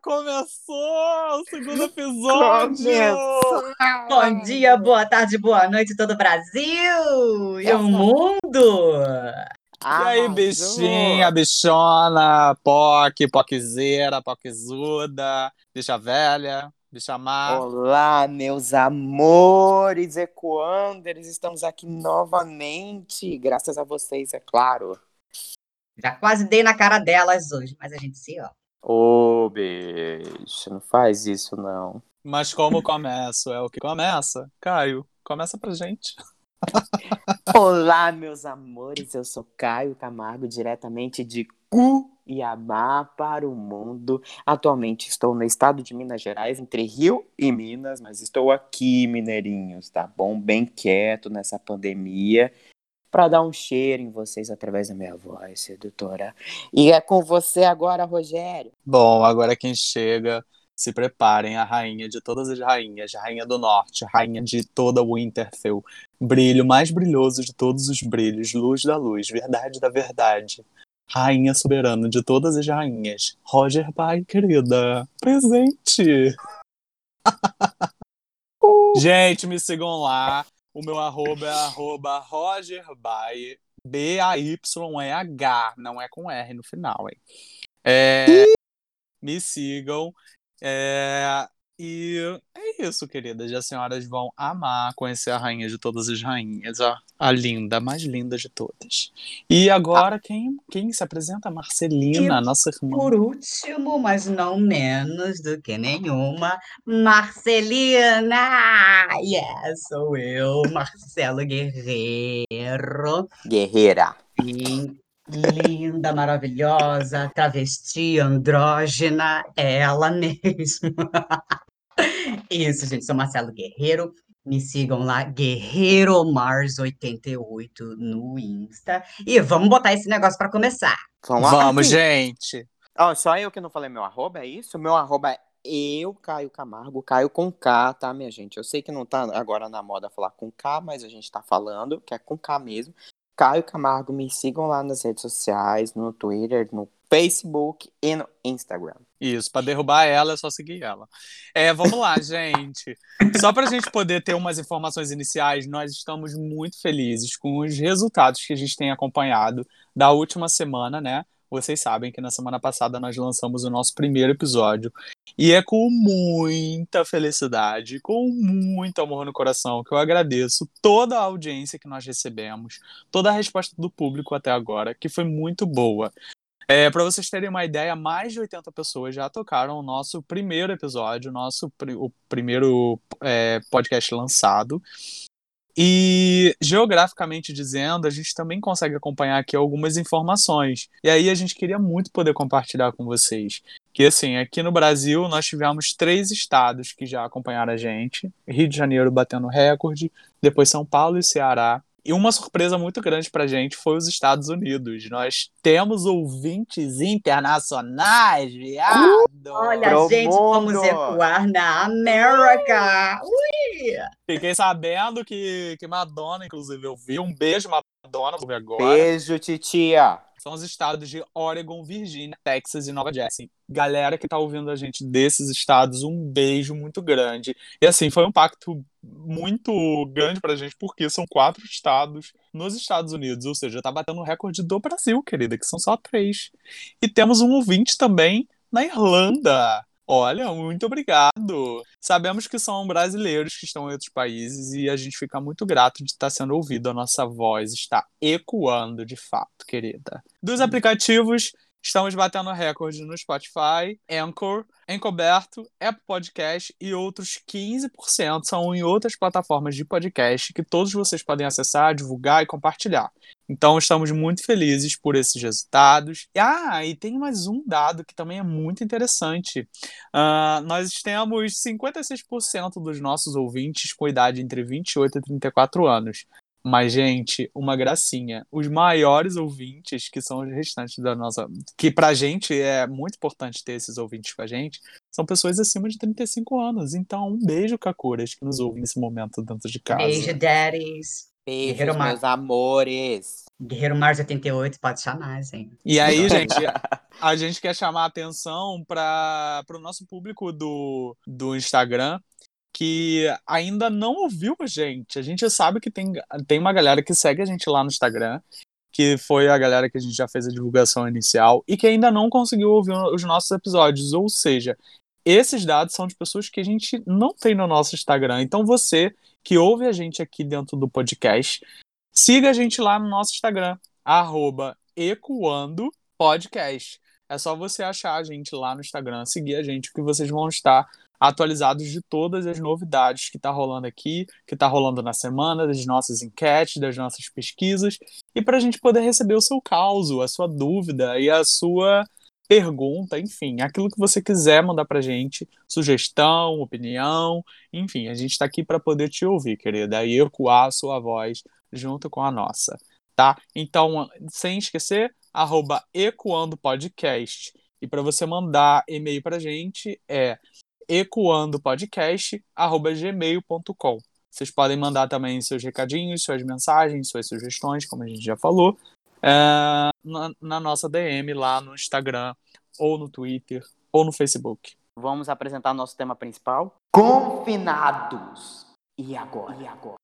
Começou o segundo episódio! Bom dia, boa tarde, boa noite, todo o Brasil e o mundo. E aí, bichinha, bichona, POC, POCzeira, POCzuda, bicha velha, bicha má. Olá, meus amores Ecoanders, estamos aqui novamente, graças a vocês, é claro. Já quase dei na cara delas hoje, mas a gente se ó. Ô, bicho, não faz isso não. Mas como começo é o que começa, Caio, começa pra gente. Olá, meus amores, eu sou Caio Camargo, diretamente de Cuiabá para o mundo. Atualmente estou no estado de Minas Gerais, entre Rio e Minas, mas estou aqui, mineirinhos, tá bom? Bem quieto nessa pandemia, para dar um cheiro em vocês através da minha voz, sedutora. E é com você agora, Rogério. Bom, agora quem chega, se preparem, a rainha de todas as rainhas, a rainha do norte, a rainha de toda Winterfell, brilho mais brilhoso de todos os brilhos, luz da luz, verdade da verdade. Rainha soberana de todas as rainhas. Roger Pai, querida, presente. Gente, me sigam lá. O meu arroba é arroba rogerby, B-A-Y-E-H, não é com R no final, hein? É, me sigam. É, e é isso, queridas. E as senhoras vão amar conhecer a rainha de todas as rainhas, a, a linda, a mais linda de todas. E agora, quem, quem se apresenta? Marcelina, E nossa irmã. Por último, mas não menos do que nenhuma, Marcelina! Yes, sou eu, Marcelo Guerreiro. Guerreira. Sim, linda, maravilhosa, travesti, andrógena, ela mesma. Isso, gente, sou Marcelo Guerreiro. Me sigam lá, Guerreiro Mars88 no Insta. E vamos botar esse negócio para começar. Vamos. Vamos, gente. Ó, só eu que não falei meu arroba, é isso? Meu arroba é eu, Caio Camargo, Caio com K, tá, minha gente? Eu sei que não tá agora na moda falar com K, mas a gente tá falando que é com K mesmo. Caio Camargo, me sigam lá nas redes sociais, no Twitter, no Facebook e no Instagram. Isso, para derrubar ela é só seguir ela. É, vamos lá, gente. Só para a gente poder ter umas informações iniciais, nós estamos muito felizes com os resultados que a gente tem acompanhado da última semana, né? Vocês sabem que na semana passada nós lançamos o nosso primeiro episódio. E é com muita felicidade, com muito amor no coração, que eu agradeço toda a audiência que nós recebemos, toda a resposta do público até agora, que foi muito boa. É, para vocês terem uma ideia, mais de 80 pessoas já tocaram o nosso primeiro episódio, nosso pri- o primeiro é, podcast lançado. E geograficamente dizendo, a gente também consegue acompanhar aqui algumas informações. E aí a gente queria muito poder compartilhar com vocês. Que assim, aqui no Brasil nós tivemos três estados que já acompanharam a gente: Rio de Janeiro batendo recorde, depois São Paulo e Ceará. E uma surpresa muito grande pra gente foi os Estados Unidos. Nós temos ouvintes internacionais, viado! Olha, Pro gente, vamos mundo! ecoar na América! Ui! Fiquei sabendo que, que Madonna, inclusive, eu vi. Um beijo, Madonna, vou ver agora. Beijo, titia! São os estados de Oregon, Virgínia, Texas e Nova Jersey. Galera que tá ouvindo a gente desses estados, um beijo muito grande. E assim, foi um impacto muito grande pra gente, porque são quatro estados nos Estados Unidos, ou seja, tá batendo o recorde do Brasil, querida, que são só três. E temos um ouvinte também na Irlanda. Olha, muito obrigado. Sabemos que são brasileiros que estão em outros países e a gente fica muito grato de estar sendo ouvido. A nossa voz está ecoando de fato, querida. Dos aplicativos, estamos batendo recorde no Spotify, Anchor, Encoberto, Apple Podcast e outros 15% são em outras plataformas de podcast que todos vocês podem acessar, divulgar e compartilhar. Então, estamos muito felizes por esses resultados. Ah, e tem mais um dado que também é muito interessante. Uh, nós temos 56% dos nossos ouvintes com idade entre 28 e 34 anos. Mas, gente, uma gracinha. Os maiores ouvintes, que são os restantes da nossa. Que pra gente é muito importante ter esses ouvintes com a gente, são pessoas acima de 35 anos. Então, um beijo, Kakuras, que nos ouvem nesse momento dentro de casa. Beijo, daddies. Beijos, Guerreiro Mar- meus amores. Guerreiro Mars 88, pode chamar, hein? E aí, gente, a gente quer chamar a atenção para o nosso público do, do Instagram que ainda não ouviu a gente. A gente sabe que tem, tem uma galera que segue a gente lá no Instagram, que foi a galera que a gente já fez a divulgação inicial e que ainda não conseguiu ouvir os nossos episódios. Ou seja, esses dados são de pessoas que a gente não tem no nosso Instagram. Então você que ouve a gente aqui dentro do podcast, siga a gente lá no nosso Instagram, arroba. É só você achar a gente lá no Instagram, seguir a gente, que vocês vão estar atualizados de todas as novidades que tá rolando aqui, que tá rolando na semana, das nossas enquetes, das nossas pesquisas, e para a gente poder receber o seu caos, a sua dúvida e a sua pergunta, enfim, aquilo que você quiser mandar pra gente, sugestão, opinião, enfim, a gente tá aqui para poder te ouvir, querida, e ecoar a sua voz junto com a nossa, tá? Então, sem esquecer, arroba. E para você mandar e-mail pra gente é ecoandopodcast.gmail.com. Vocês podem mandar também seus recadinhos, suas mensagens, suas sugestões, como a gente já falou, é, na, na nossa DM lá no Instagram, ou no Twitter, ou no Facebook. Vamos apresentar nosso tema principal? Confinados. E agora? E agora?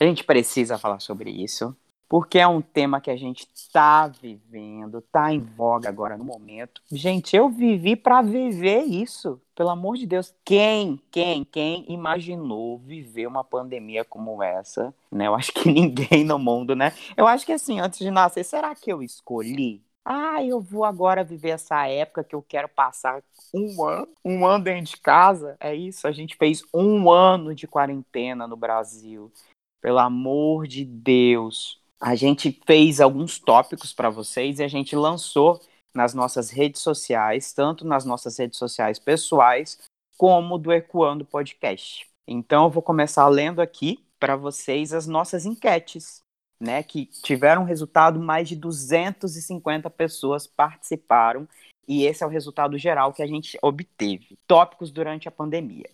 A gente precisa falar sobre isso, porque é um tema que a gente tá vivendo, tá em voga agora no momento. Gente, eu vivi para viver isso. Pelo amor de Deus, quem, quem, quem imaginou viver uma pandemia como essa, né? Eu acho que ninguém no mundo, né? Eu acho que assim, antes de nascer, será que eu escolhi? Ah, eu vou agora viver essa época que eu quero passar um ano, um ano dentro de casa. É isso, a gente fez um ano de quarentena no Brasil. Pelo amor de Deus. A gente fez alguns tópicos para vocês e a gente lançou nas nossas redes sociais, tanto nas nossas redes sociais pessoais, como do Ecoando Podcast. Então, eu vou começar lendo aqui para vocês as nossas enquetes, né, que tiveram resultado, mais de 250 pessoas participaram, e esse é o resultado geral que a gente obteve. Tópicos durante a pandemia.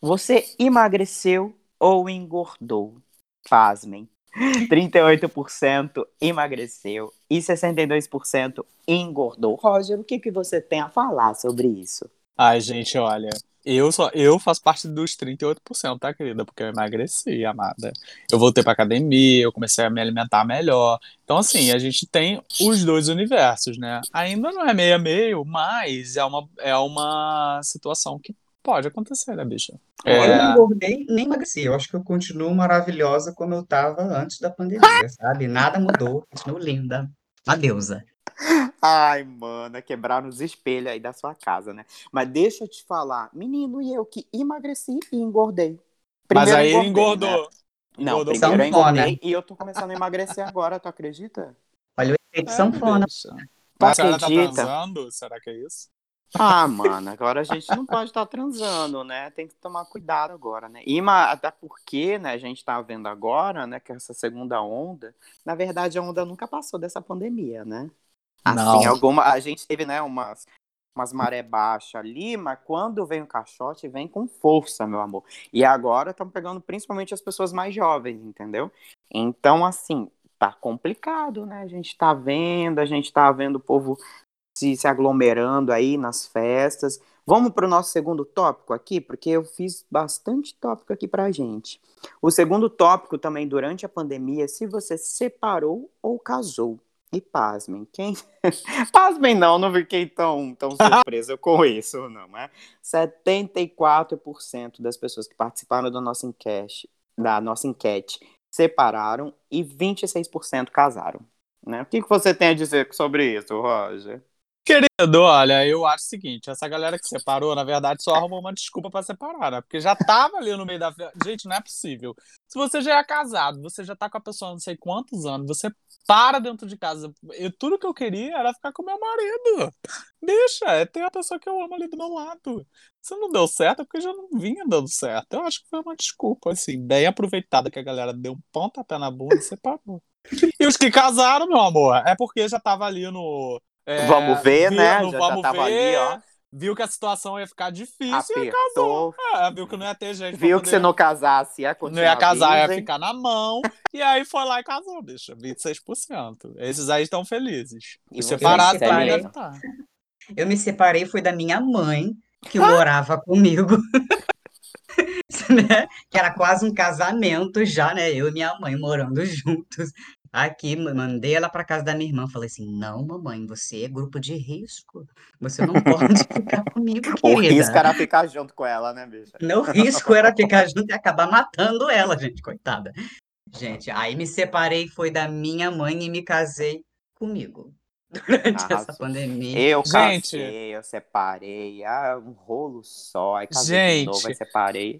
Você emagreceu ou engordou? Pasmem. 38% emagreceu e 62% engordou. Roger, o que, que você tem a falar sobre isso? Ai, gente, olha, eu só eu faço parte dos 38%, tá, querida? Porque eu emagreci, amada. Eu voltei pra academia, eu comecei a me alimentar melhor. Então, assim, a gente tem os dois universos, né? Ainda não é meio a meio, mas é uma, é uma situação que pode acontecer, né, bicha? Eu É, não engordei nem emagreci. Eu acho que eu continuo maravilhosa como eu estava antes da pandemia, sabe? Nada mudou. Continuo linda. Uma deusa. Ai, mana, quebraram os espelhos aí da sua casa, né? Mas deixa eu te falar, menino, e eu que emagreci e engordei. mas Primeiro aí engordei, engordou. né? Não, Engordou primeiro eu sanfona. engordei e eu tô começando a emagrecer agora, tu acredita? Efeito É, sanfona. bicha. Mas a senhora tá acredita? transando? Será que é isso? Ah, mano, agora a gente não pode estar transando, né? Tem que tomar cuidado agora, né? E até porque, né, a gente tá vendo agora, né, que essa segunda onda, na verdade a onda nunca passou dessa pandemia, né? Assim, Não. alguma, a gente teve, né, umas, umas maré baixa ali, mas quando vem o caixote, vem com força, meu amor. E agora estão pegando principalmente as pessoas mais jovens, entendeu? Então, assim, tá complicado, né? A gente tá vendo, a gente tá vendo o povo se, se aglomerando aí nas festas. Vamos para o nosso segundo tópico aqui, porque eu fiz bastante tópico aqui pra gente. O segundo tópico também durante a pandemia, se você separou ou casou. E pasmem, quem. pasmem, não, não fiquei tão, tão surpresa com isso, não, é? 74% das pessoas que participaram da nossa enquete, da nossa enquete separaram e 26% casaram. Né? O que, que você tem a dizer sobre isso, Roger? Querido, olha, eu acho o seguinte, essa galera que separou, na verdade, só arrumou uma desculpa pra separar, né? Porque já tava ali no meio da... Gente, não é possível. Se você já é casado, você já tá com a pessoa não sei quantos anos, você para dentro de casa. Eu, tudo que eu queria era ficar com meu marido. Deixa, é ter a pessoa que eu amo ali do meu lado. Se não deu certo, é porque já não vinha dando certo. Eu acho que foi uma desculpa, assim, bem aproveitada que a galera deu um pontapé na bunda e separou. E os que casaram, meu amor, é porque já tava ali no é, vamos ver, viu, né? Já, vamos já tava ver, ali, ó. Viu que a situação ia ficar difícil e casou. Apertou. É, viu que não ia ter jeito. pra Viu que poder- se não casasse, ia não continuar ia casar, ia virgem. ficar na mão. e aí foi lá e casou, bicho. 26%. Esses aí estão felizes. E Os você, separados também devem estar. Eu me separei, foi da minha mãe, que morava comigo. né? Que era quase um casamento já, né? Eu e minha mãe morando juntos. Aqui, mandei ela para casa da minha irmã. Falei assim: não, mamãe, você é grupo de risco. Você não pode ficar comigo, O querida. risco era ficar junto com ela, né, bicha? Meu risco era ficar junto e acabar matando ela, gente, coitada. Gente, aí me separei, foi da minha mãe e me casei comigo. Durante essa Arrasou. pandemia. Eu Gente. casei, eu separei. Ah, um rolo só. Aí casei de novo, Gente. aí separei.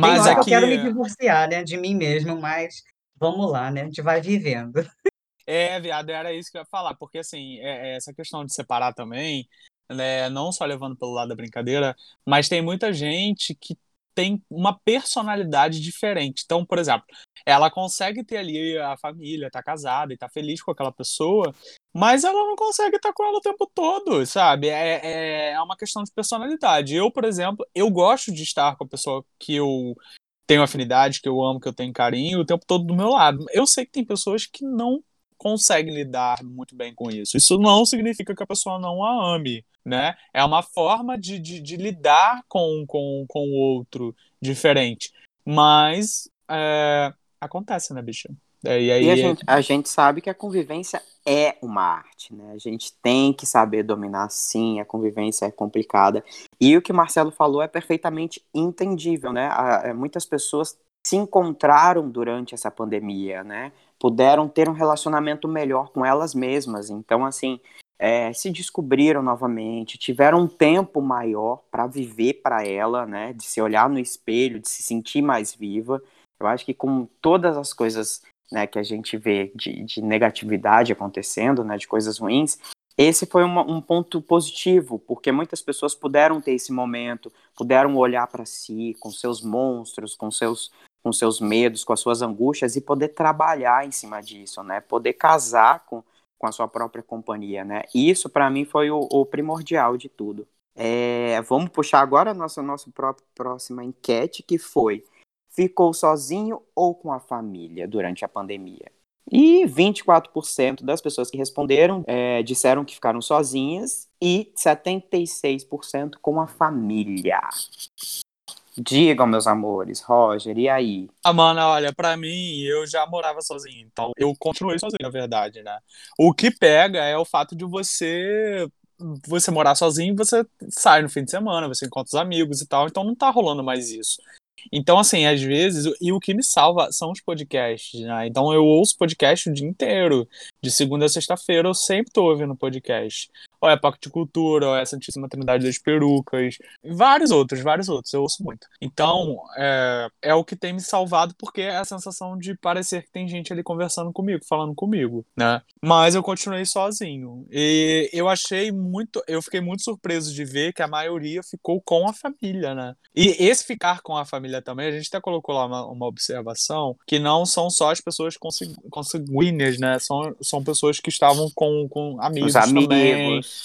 Tem Mas hora que aqui. eu quero me divorciar, né, de mim mesmo, mas vamos lá, né? A gente vai vivendo. É, viado, era isso que eu ia falar, porque assim, é- é essa questão de separar também, né, não só levando pelo lado da brincadeira, mas tem muita gente que tem uma personalidade diferente. Então, por exemplo, ela consegue ter ali a família, tá casada e tá feliz com aquela pessoa, mas ela não consegue estar com ela o tempo todo, sabe? É, é, é uma questão de personalidade. Eu, por exemplo, eu gosto de estar com a pessoa que eu tenho afinidade, que eu amo, que eu tenho carinho o tempo todo do meu lado. Eu sei que tem pessoas que não conseguem lidar muito bem com isso. Isso não significa que a pessoa não a ame, né? É uma forma de, de, de lidar com, com, com o outro diferente. Mas é, acontece, né, bicho? É, e aí, E a gente, a gente sabe que a convivência é uma arte, né? A gente tem que saber dominar sim, a convivência é complicada. E o que o Marcelo falou é perfeitamente entendível, né? A- é, muitas pessoas se encontraram durante essa pandemia, né? Puderam ter um relacionamento melhor com elas mesmas. Então, assim, é, se descobriram novamente, tiveram um tempo maior para viver para ela, né? De se olhar no espelho, de se sentir mais viva. Eu acho que com todas as coisas né, que a gente vê de, de negatividade acontecendo, né, de coisas ruins, esse foi uma- um ponto positivo, porque muitas pessoas puderam ter esse momento, puderam olhar para si, com seus monstros, com seus, com seus medos, com as suas angústias e poder trabalhar em cima disso, né, poder casar com, com a sua própria companhia, né. Isso para mim foi o, o primordial de tudo. É, vamos puxar agora a nossa, nossa pró- próxima enquete, que foi ficou sozinho ou com a família durante a pandemia? E 24% das pessoas que responderam é, disseram que ficaram sozinhas e 76% com a família. Digam, meus amores, Roger, e aí? Ah, mano, olha, pra mim, eu já morava sozinho, então eu continuei sozinho, na verdade, né? O que pega é o fato de você você morar sozinho, você sai no fim de semana, você encontra os amigos e tal, então não tá rolando mais isso. Então, assim, às vezes, e o que me salva são os podcasts, né? Então eu ouço podcast o dia inteiro. De segunda a sexta-feira eu sempre tô ouvindo podcast. Ou é Paco de Cultura, ou é Santíssima Trindade das Perucas, vários outros, vários outros, eu ouço muito. Então, é, é o que tem me salvado, porque é a sensação de parecer que tem gente ali conversando comigo, falando comigo, né? Mas eu continuei sozinho. E eu achei muito, eu fiquei muito surpreso de ver que a maioria ficou com a família, né? E esse ficar com a família também, a gente até colocou lá uma, uma observação, que não são só as pessoas consanguíneas, né? São, são pessoas que estavam com, com amigos, Os também, amigos.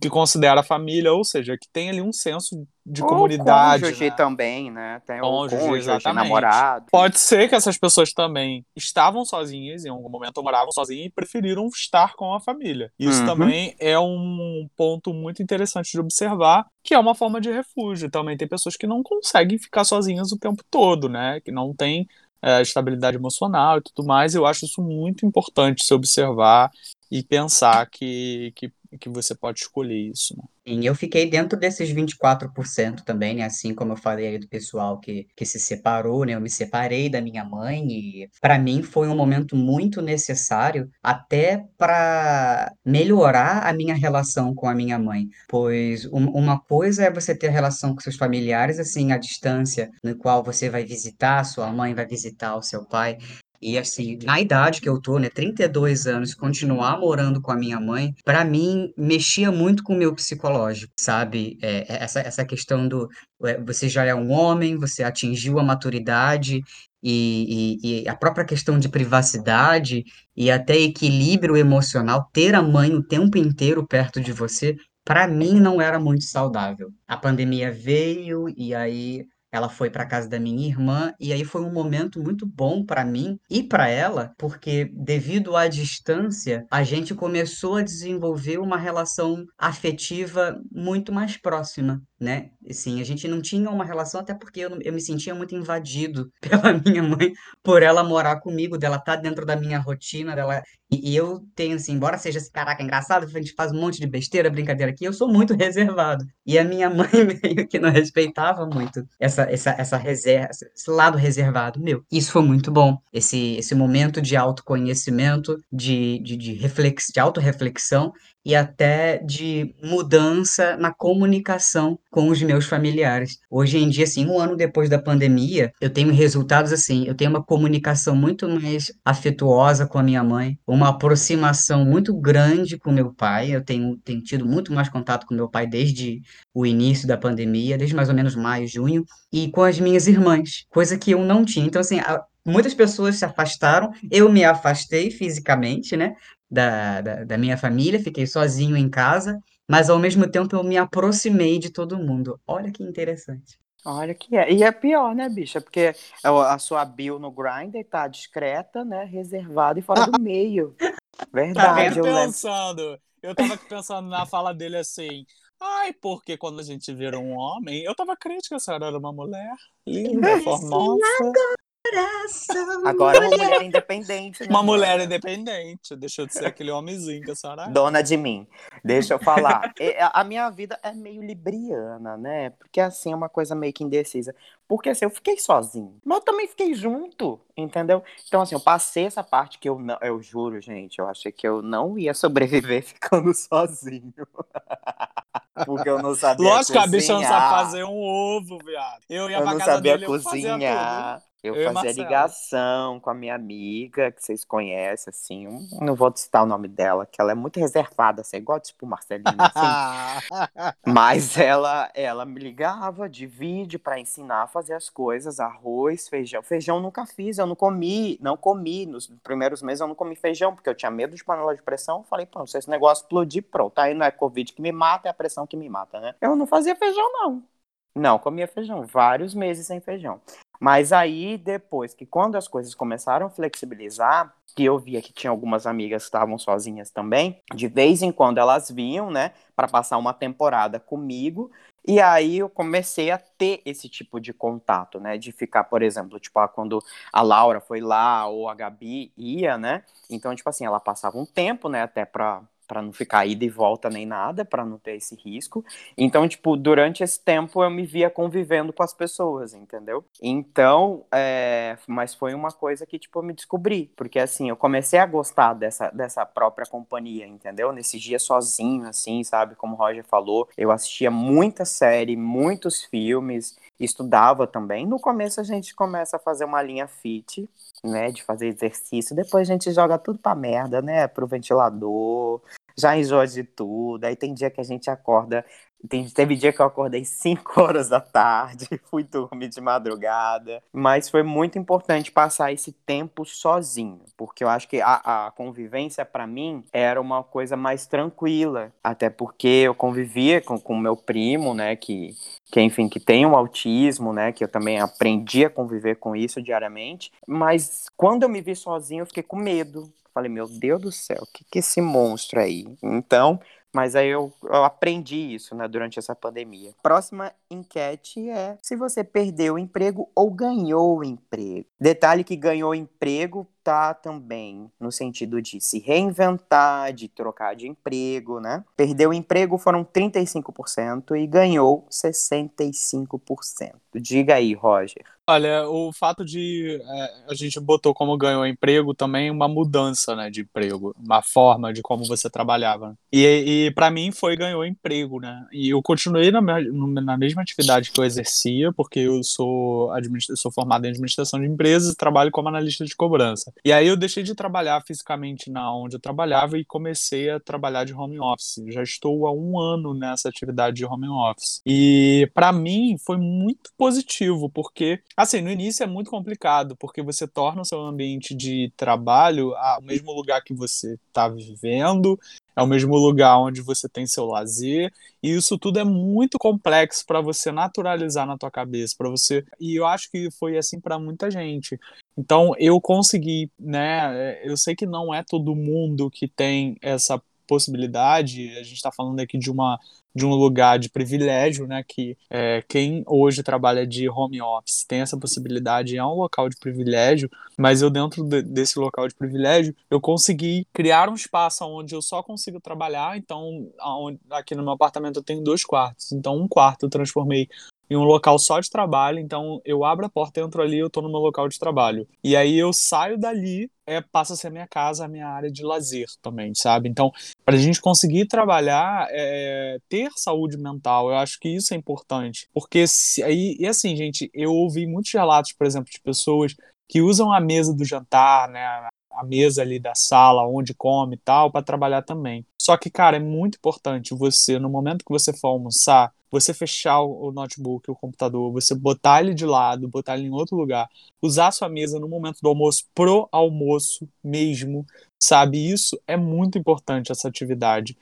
Que considera a família, ou seja, que tem ali um senso de Ou comunidade. cônjuge né? também, né? Tem Cônjuge, o cônjuge, exatamente. namorado. Pode ser que essas pessoas também estavam sozinhas em algum momento, moravam sozinhas e preferiram estar com a família. Isso Uhum. também é um ponto muito interessante de observar, que é uma forma de refúgio. Também tem pessoas que não conseguem ficar sozinhas o tempo todo, né? Que não têm é, estabilidade emocional e tudo mais. Eu acho isso muito importante se observar e pensar que, que que você pode escolher isso, né? E eu fiquei dentro desses 24% também, né? Assim como eu falei aí do pessoal que, que se separou, né? Eu me separei da minha mãe e para mim foi um momento muito necessário até para melhorar a minha relação com a minha mãe. Pois um- uma coisa é você ter relação com seus familiares, assim, à distância, no qual você vai visitar a sua mãe, vai visitar o seu pai. E assim, na idade que eu tô, né, 32 anos, continuar morando com a minha mãe, pra mim mexia muito com o meu psicológico, sabe? É, é, essa, essa questão do é, você já é um homem, você atingiu a maturidade e, e, e a própria questão de privacidade e até equilíbrio emocional, ter a mãe o tempo inteiro perto de você, pra mim não era muito saudável. A pandemia veio e aí ela foi para casa da minha irmã e aí foi um momento muito bom para mim e para ela, porque devido à distância, a gente começou a desenvolver uma relação afetiva muito mais próxima, né? Assim, a gente não tinha uma relação até porque eu, eu me sentia muito invadido pela minha mãe por ela morar comigo, dela estar dentro da minha rotina, dela e, e eu tenho assim, embora seja esse caraca engraçado, a gente faz um monte de besteira, brincadeira aqui, eu sou muito reservado. E a minha mãe meio que não respeitava muito essa, essa, essa reserva, esse lado reservado meu. Isso foi muito bom. Esse, esse momento de autoconhecimento, de, de, de, reflex, de autorreflexão e até de mudança na comunicação com os meus familiares. Hoje em dia, assim, um ano depois da pandemia, eu tenho resultados assim, eu tenho uma comunicação muito mais afetuosa com a minha mãe, uma aproximação muito grande com meu pai, eu tenho, tenho tido muito mais contato com meu pai desde o início da pandemia, desde mais ou menos maio, junho, e com as minhas irmãs, coisa que eu não tinha. Então, assim, a, muitas pessoas se afastaram, eu me afastei fisicamente, né? da, da, da minha família, fiquei sozinho em casa, mas ao mesmo tempo eu me aproximei de todo mundo. Olha que interessante. Olha que é. E é pior, né, bicha? Porque a sua bio no Grindr tá discreta, né? Reservada e fora do meio. Verdade, tava eu lembro. pensando, eu tava pensando na fala dele assim. Ai, porque quando a gente vira um homem, eu tava crente que a senhora era uma mulher linda, formosa. Agora é uma mulher independente. Né, Uma amor? mulher independente, deixou de ser aquele homenzinho que a senhora é. Dona de mim. Deixa eu falar. É, A minha vida é meio libriana, né? Porque assim é uma coisa meio que indecisa. Porque assim, eu fiquei sozinho. Mas eu também fiquei junto, entendeu? Então, assim, eu passei essa parte que eu não. Eu juro, gente, eu achei que eu não ia sobreviver ficando sozinho. Porque eu não sabia Lógico que a cozinhar. bicha não sabe fazer um ovo, viado. Eu ia Eu pra não casa sabia dele, eu fazia tudo. cozinhar. Eu, Eu fazia ligação com a minha amiga, que vocês conhecem, assim. Não vou citar o nome dela, que ela é muito reservada, assim, igual tipo Marcelina, assim. Mas ela, ela me ligava de vídeo para ensinar a fazer as coisas, arroz, feijão. Feijão nunca fiz, eu não comi, não comi. Nos primeiros meses eu não comi feijão, porque eu tinha medo de panela de pressão. Eu falei, pronto, se esse negócio explodir, pronto. Aí não é Covid que me mata, é a pressão que me mata, né? Eu não fazia feijão, não. Não, comia feijão, vários meses sem feijão. Mas aí, depois que quando as coisas começaram a flexibilizar, que eu via que tinha algumas amigas que estavam sozinhas também, de vez em quando elas vinham, né, para passar uma temporada comigo, e aí eu comecei a ter esse tipo de contato, né, de ficar, por exemplo, tipo, ah, quando a Laura foi lá ou a Gabi ia, né, então, tipo assim, ela passava um tempo, né, até pra, pra não ficar ida e volta nem nada, pra não ter esse risco. Então, tipo, durante esse tempo eu me via convivendo com as pessoas, entendeu? Então, é, mas foi uma coisa que, tipo, eu me descobri, porque assim, eu comecei a gostar dessa, dessa própria companhia, entendeu? Nesses dias sozinho, assim, sabe? Como o Roger falou, eu assistia muita série, muitos filmes, estudava também. No começo a gente começa a fazer uma linha fit, né, de fazer exercício, depois a gente joga tudo pra merda, né, pro ventilador, já enjoa de tudo, aí tem dia que a gente acorda, tem, teve dia que eu acordei 5 horas da tarde, fui dormir de madrugada, mas foi muito importante passar esse tempo sozinho, porque eu acho que a, a convivência para mim era uma coisa mais tranquila, até porque eu convivia com o meu primo, né, que que enfim, que tem um autismo, né, que eu também aprendi a conviver com isso diariamente, mas quando eu me vi sozinho, eu fiquei com medo. Falei, meu Deus do céu, o que que esse monstro aí? Então, mas aí eu, eu aprendi isso, né, durante essa pandemia. Próxima enquete é se você perdeu o emprego ou ganhou o emprego. Detalhe que ganhou emprego também no sentido de se reinventar, de trocar de emprego, né? Perdeu o emprego foram 35% e ganhou 65%. Diga aí, Roger. Olha, o fato de é, a gente botou como ganhou emprego também uma mudança, né, de emprego, uma forma de como você trabalhava. E, e para mim foi ganhou emprego, né? E eu continuei na, na mesma atividade que eu exercia, porque eu sou eu sou formado em administração de empresas e trabalho como analista de cobrança. E aí eu deixei de trabalhar fisicamente na onde eu trabalhava e comecei a trabalhar de home office. Já estou há um ano nessa atividade de home office. E para mim foi muito positivo, porque Assim, no início é muito complicado, porque você torna o seu ambiente de trabalho o mesmo lugar que você está vivendo, é o mesmo lugar onde você tem seu lazer, e isso tudo é muito complexo para você naturalizar na tua cabeça, para você. E eu acho que foi assim para muita gente. Então, eu consegui, né, eu sei que não é todo mundo que tem essa possibilidade, a gente está falando aqui de uma de um lugar de privilégio, né? Que é, quem hoje trabalha de home office tem essa possibilidade, é um local de privilégio, mas eu dentro de, desse local de privilégio, eu consegui criar um espaço onde eu só consigo trabalhar, então aonde, aqui no meu apartamento eu tenho dois quartos, então um quarto eu transformei em um local só de trabalho, então eu abro a porta, entro ali, eu tô no meu local de trabalho. E aí eu saio dali, é, passa a ser a minha casa, a minha área de lazer também, sabe? Então, para a gente conseguir trabalhar, é, ter saúde mental, eu acho que isso é importante. Porque, se, aí, e assim, gente, eu ouvi muitos relatos, por exemplo, de pessoas que usam a mesa do jantar, né, a mesa ali da sala onde come e tal, para trabalhar também. Só que, cara, é muito importante você, no momento que você for almoçar, você fechar o notebook, o computador, você botar ele de lado, botar ele em outro lugar, usar a sua mesa no momento do almoço pro almoço mesmo, sabe? Isso é muito importante, essa atividade.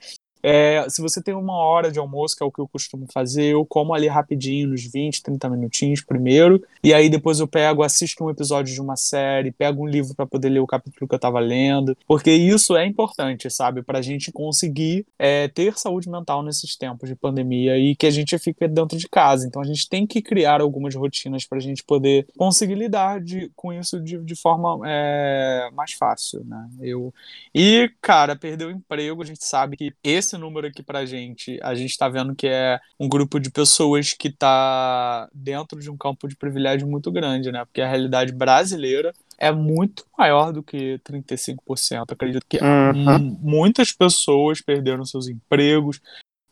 É, se você tem uma hora de almoço, que é o que eu costumo fazer, eu como ali rapidinho, nos 20, 30 minutinhos primeiro, e aí depois eu pego, assisto um episódio de uma série, pego um livro para poder ler o capítulo que eu estava lendo, porque isso é importante, sabe, para a gente conseguir é, ter saúde mental nesses tempos de pandemia e que a gente fique dentro de casa. Então a gente tem que criar algumas rotinas para a gente poder conseguir lidar de, com isso de, de forma é, mais fácil, né? Eu, e, cara, perder o emprego, a gente sabe que esse esse número aqui pra gente, a gente tá vendo que é um grupo de pessoas que tá dentro de um campo de privilégio muito grande, né? Porque a realidade brasileira é muito maior do que 35%. Acredito que uhum. muitas pessoas perderam seus empregos,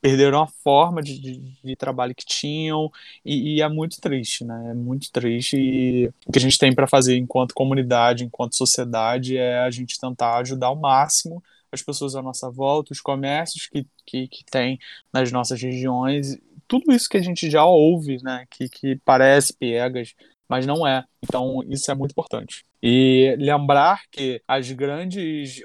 perderam a forma de, de, de trabalho que tinham e, e, é muito triste, né? É muito triste e o que a gente tem para fazer enquanto comunidade, enquanto sociedade é a gente tentar ajudar ao máximo as pessoas à nossa volta, os comércios que, que, que tem nas nossas regiões, tudo isso que a gente já ouve, né, que, que parece piegas, mas não é. Então, isso é muito importante. E lembrar que as grandes,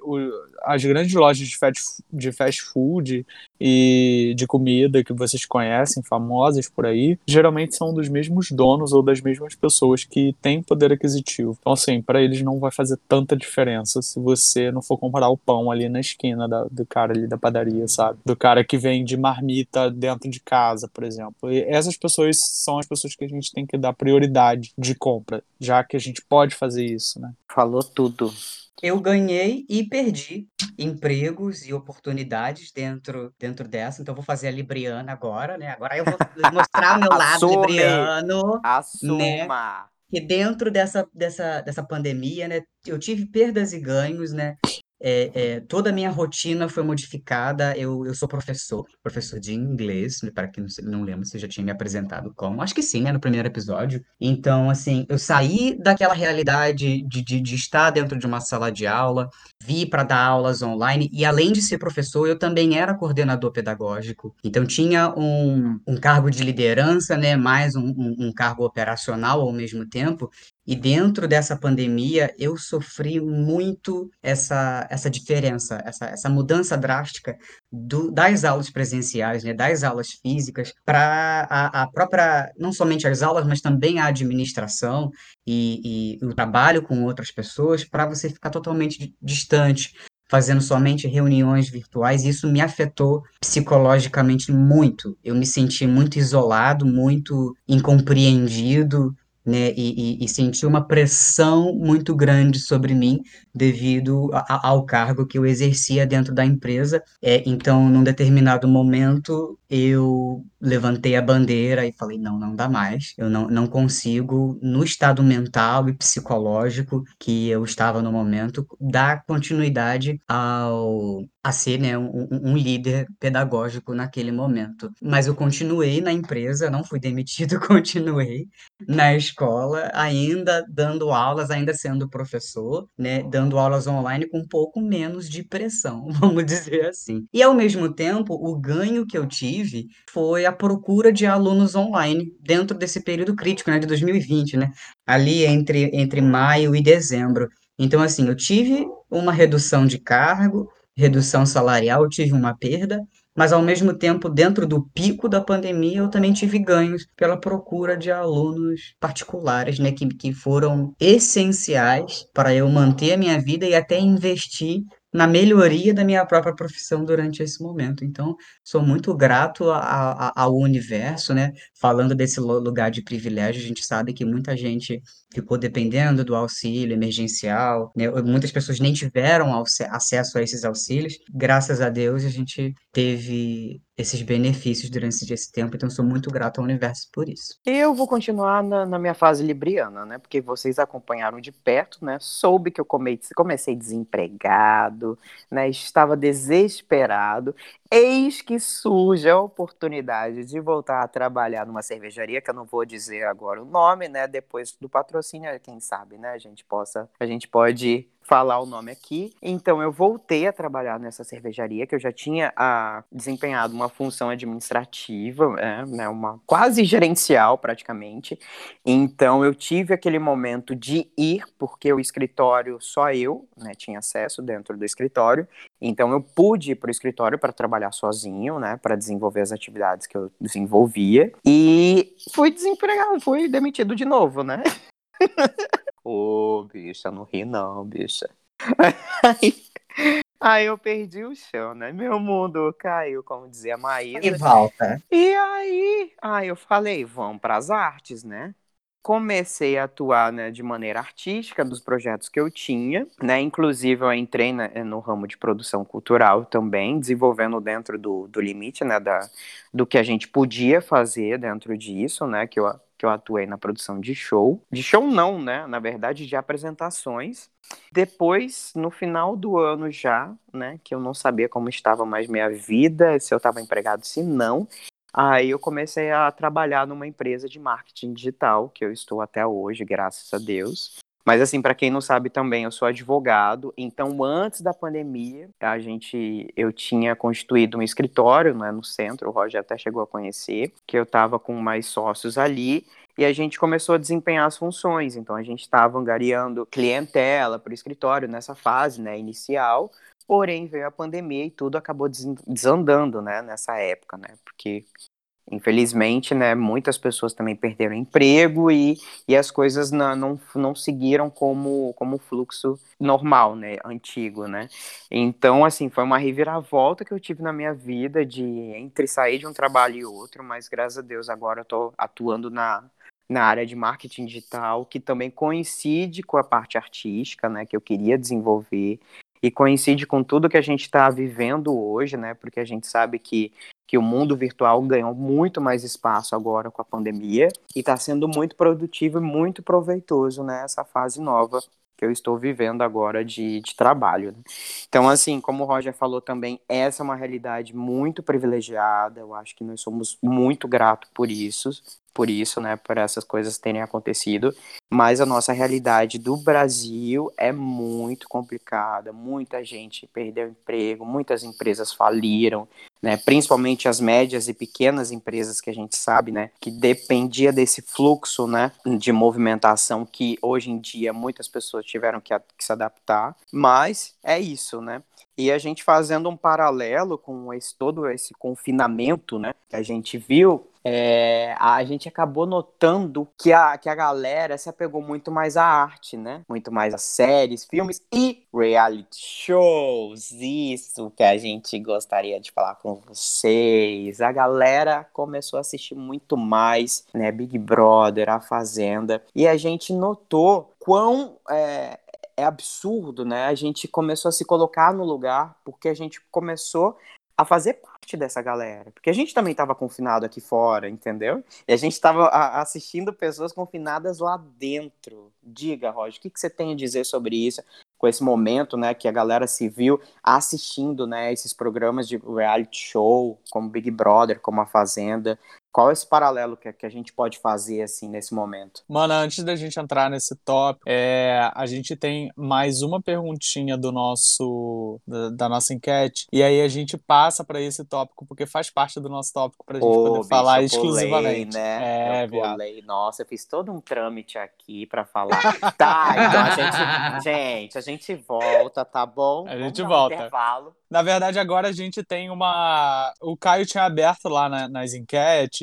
as grandes lojas de fast, de fast food e de comida que vocês conhecem, famosas por aí, geralmente são dos mesmos donos ou das mesmas pessoas que têm poder aquisitivo. Então, assim, para eles não vai fazer tanta diferença se você não for comprar o pão ali na esquina da, do cara ali da padaria, sabe? Do cara que vende marmita dentro de casa, por exemplo. E essas pessoas são as pessoas que a gente tem que dar prioridade de compra já que a gente pode fazer isso, né? Falou tudo. Eu ganhei e perdi empregos e oportunidades dentro, dentro dessa, então vou fazer a Libriana agora, né? Agora eu vou mostrar meu lado Assume. libriano. Né? Assuma. Que dentro dessa, dessa, dessa pandemia, né, eu tive perdas e ganhos, né? É, é, toda a minha rotina foi modificada. Eu, eu sou professor, professor de inglês, para quem não, lembra, você já tinha me apresentado como. Acho que sim, né, no primeiro episódio. Então, assim, eu saí daquela realidade de, de, de estar dentro de uma sala de aula, vi para dar aulas online, e além de ser professor, eu também era coordenador pedagógico. Então, tinha um, um cargo de liderança, né, mais um, um, um cargo operacional ao mesmo tempo. E dentro dessa pandemia, eu sofri muito essa, essa diferença, essa, essa mudança drástica do, das aulas presenciais, né, das aulas físicas, para a, a, própria, não somente as aulas, mas também a administração e, e o trabalho com outras pessoas, para você ficar totalmente distante, fazendo somente reuniões virtuais, e isso me afetou psicologicamente muito. Eu me senti muito isolado, muito incompreendido, né, e, e, e senti uma pressão muito grande sobre mim devido a, ao cargo que eu exercia dentro da empresa. É, então, num determinado momento, eu levantei a bandeira e falei: não, não dá mais. Eu não, não consigo, no estado mental e psicológico que eu estava no momento, dar continuidade ao a ser né, um, um, líder pedagógico naquele momento. Mas eu continuei na empresa, não fui demitido, continuei na escola, ainda dando aulas, ainda sendo professor, né, dando aulas online com um pouco menos de pressão, vamos dizer assim. E ao mesmo tempo, o ganho que eu tive foi a procura de alunos online dentro desse período crítico, né, de 2020, né, ali entre, entre maio e dezembro. Então, assim, eu tive uma redução de cargo, redução salarial, eu tive uma perda, mas ao mesmo tempo, dentro do pico da pandemia, eu também tive ganhos pela procura de alunos particulares, né, que, que foram essenciais para eu manter a minha vida e até investir na melhoria da minha própria profissão durante esse momento. Então, sou muito grato a, a, ao universo, né? Falando desse lugar de privilégio, a gente sabe que muita gente ficou dependendo do auxílio emergencial, né? Muitas pessoas nem tiveram acesso a esses auxílios. Graças a Deus, a gente teve esses benefícios durante esse tempo, então sou muito grato ao universo por isso. Eu vou continuar na, na, minha fase libriana, né? Porque vocês acompanharam de perto, né? Soube que eu comecei, comecei desempregado, né? Estava desesperado. Eis que surge a oportunidade de voltar a trabalhar numa cervejaria, que eu não vou dizer agora o nome, né? Depois do patrocínio, quem sabe, né? A gente possa, a gente pode falar o nome aqui. Então eu voltei a trabalhar nessa cervejaria que eu já tinha a, ah, desempenhado uma função administrativa, é, né, uma quase gerencial praticamente. Então eu tive aquele momento de ir porque o escritório só eu, né, tinha acesso dentro do escritório. Então eu pude ir para o escritório para trabalhar sozinho, né, para desenvolver as atividades que eu desenvolvia e fui desempregado, fui demitido de novo, né? Ô, oh, bicha, não ri não, bicha. Aí, aí eu perdi o chão, né? Meu mundo caiu, como dizia a Maísa. E volta. E aí, aí eu falei, vamos para as artes, né? Comecei a atuar né, de maneira artística nos projetos que eu tinha, né? Inclusive eu entrei né, no ramo de produção cultural também, desenvolvendo dentro do, do limite, né, da, do que a gente podia fazer dentro disso, né? Que eu que eu atuei na produção de show. De show não, né? Na verdade, de apresentações. Depois, no final do ano já, né? Que eu não sabia como estava mais minha vida, se eu estava empregado, se não. Aí eu comecei a trabalhar numa empresa de marketing digital, que eu estou até hoje, graças a Deus. Mas assim, para quem não sabe também, eu sou advogado. Então, antes da pandemia, a gente, eu tinha constituído um escritório, né, no centro. O Roger até chegou a conhecer, que eu estava com mais sócios ali. E a gente começou a desempenhar as funções. Então, a gente estava angariando clientela para o escritório nessa fase, né, inicial. Porém, veio a pandemia e tudo acabou desandando, né, nessa época, né? Porque Infelizmente, né, muitas pessoas também perderam emprego e, e as coisas não, não, não seguiram como, como fluxo normal, né, antigo, né. Então, assim, foi uma reviravolta que eu tive na minha vida de entre sair de um trabalho e outro, mas graças a Deus agora eu tô atuando na, na área de marketing digital, que também coincide com a parte artística, né, que eu queria desenvolver e coincide com tudo que a gente está vivendo hoje, né? Porque a gente sabe que que o mundo virtual ganhou muito mais espaço agora com a pandemia e está sendo muito produtivo e muito proveitoso nessa né, fase nova que eu estou vivendo agora de, de trabalho. Né? Então, assim, como o Roger falou também, essa é uma realidade muito privilegiada, eu acho que nós somos muito gratos por isso, por isso, né, por essas coisas terem acontecido, mas a nossa realidade do Brasil é muito complicada, muita gente perdeu emprego, muitas empresas faliram, né, principalmente as médias e pequenas empresas que a gente sabe, né, que dependia desse fluxo, né, de movimentação que hoje em dia muitas pessoas tiveram que, que se adaptar, mas é isso, né, e a gente fazendo um paralelo com esse, todo esse confinamento, né, que a gente viu, é, a gente acabou notando que a, que a galera se apegou muito mais à arte, né? Muito mais a séries, filmes e reality shows. Isso que a gente gostaria de falar com vocês. A galera começou a assistir muito mais, né? Big Brother, A Fazenda. E a gente notou quão é, é absurdo, né? A gente começou a se colocar no lugar porque a gente começou a fazer parte dessa galera. Porque a gente também estava confinado aqui fora, entendeu? E a gente estava assistindo pessoas confinadas lá dentro. Diga, Roger, o que, que você tem a dizer sobre isso? Com esse momento, né, que a galera se viu assistindo, né, esses programas de reality show, como Big Brother, como A Fazenda, qual é esse paralelo que, que a gente pode fazer assim nesse momento? Mano, antes da gente entrar nesse tópico, é, a gente tem mais uma perguntinha do nosso da, da nossa enquete e aí a gente passa para esse tópico porque faz parte do nosso tópico para a gente Ô, poder bicho, falar eu exclusivamente. pulei, né? É, eu pulei. Nossa, eu fiz todo um trâmite aqui pra falar. tá, então a gente, gente, a gente volta, tá bom? A Vamos gente um volta. intervalo. Na verdade, agora a gente tem uma. O Caio tinha aberto lá na- nas enquetes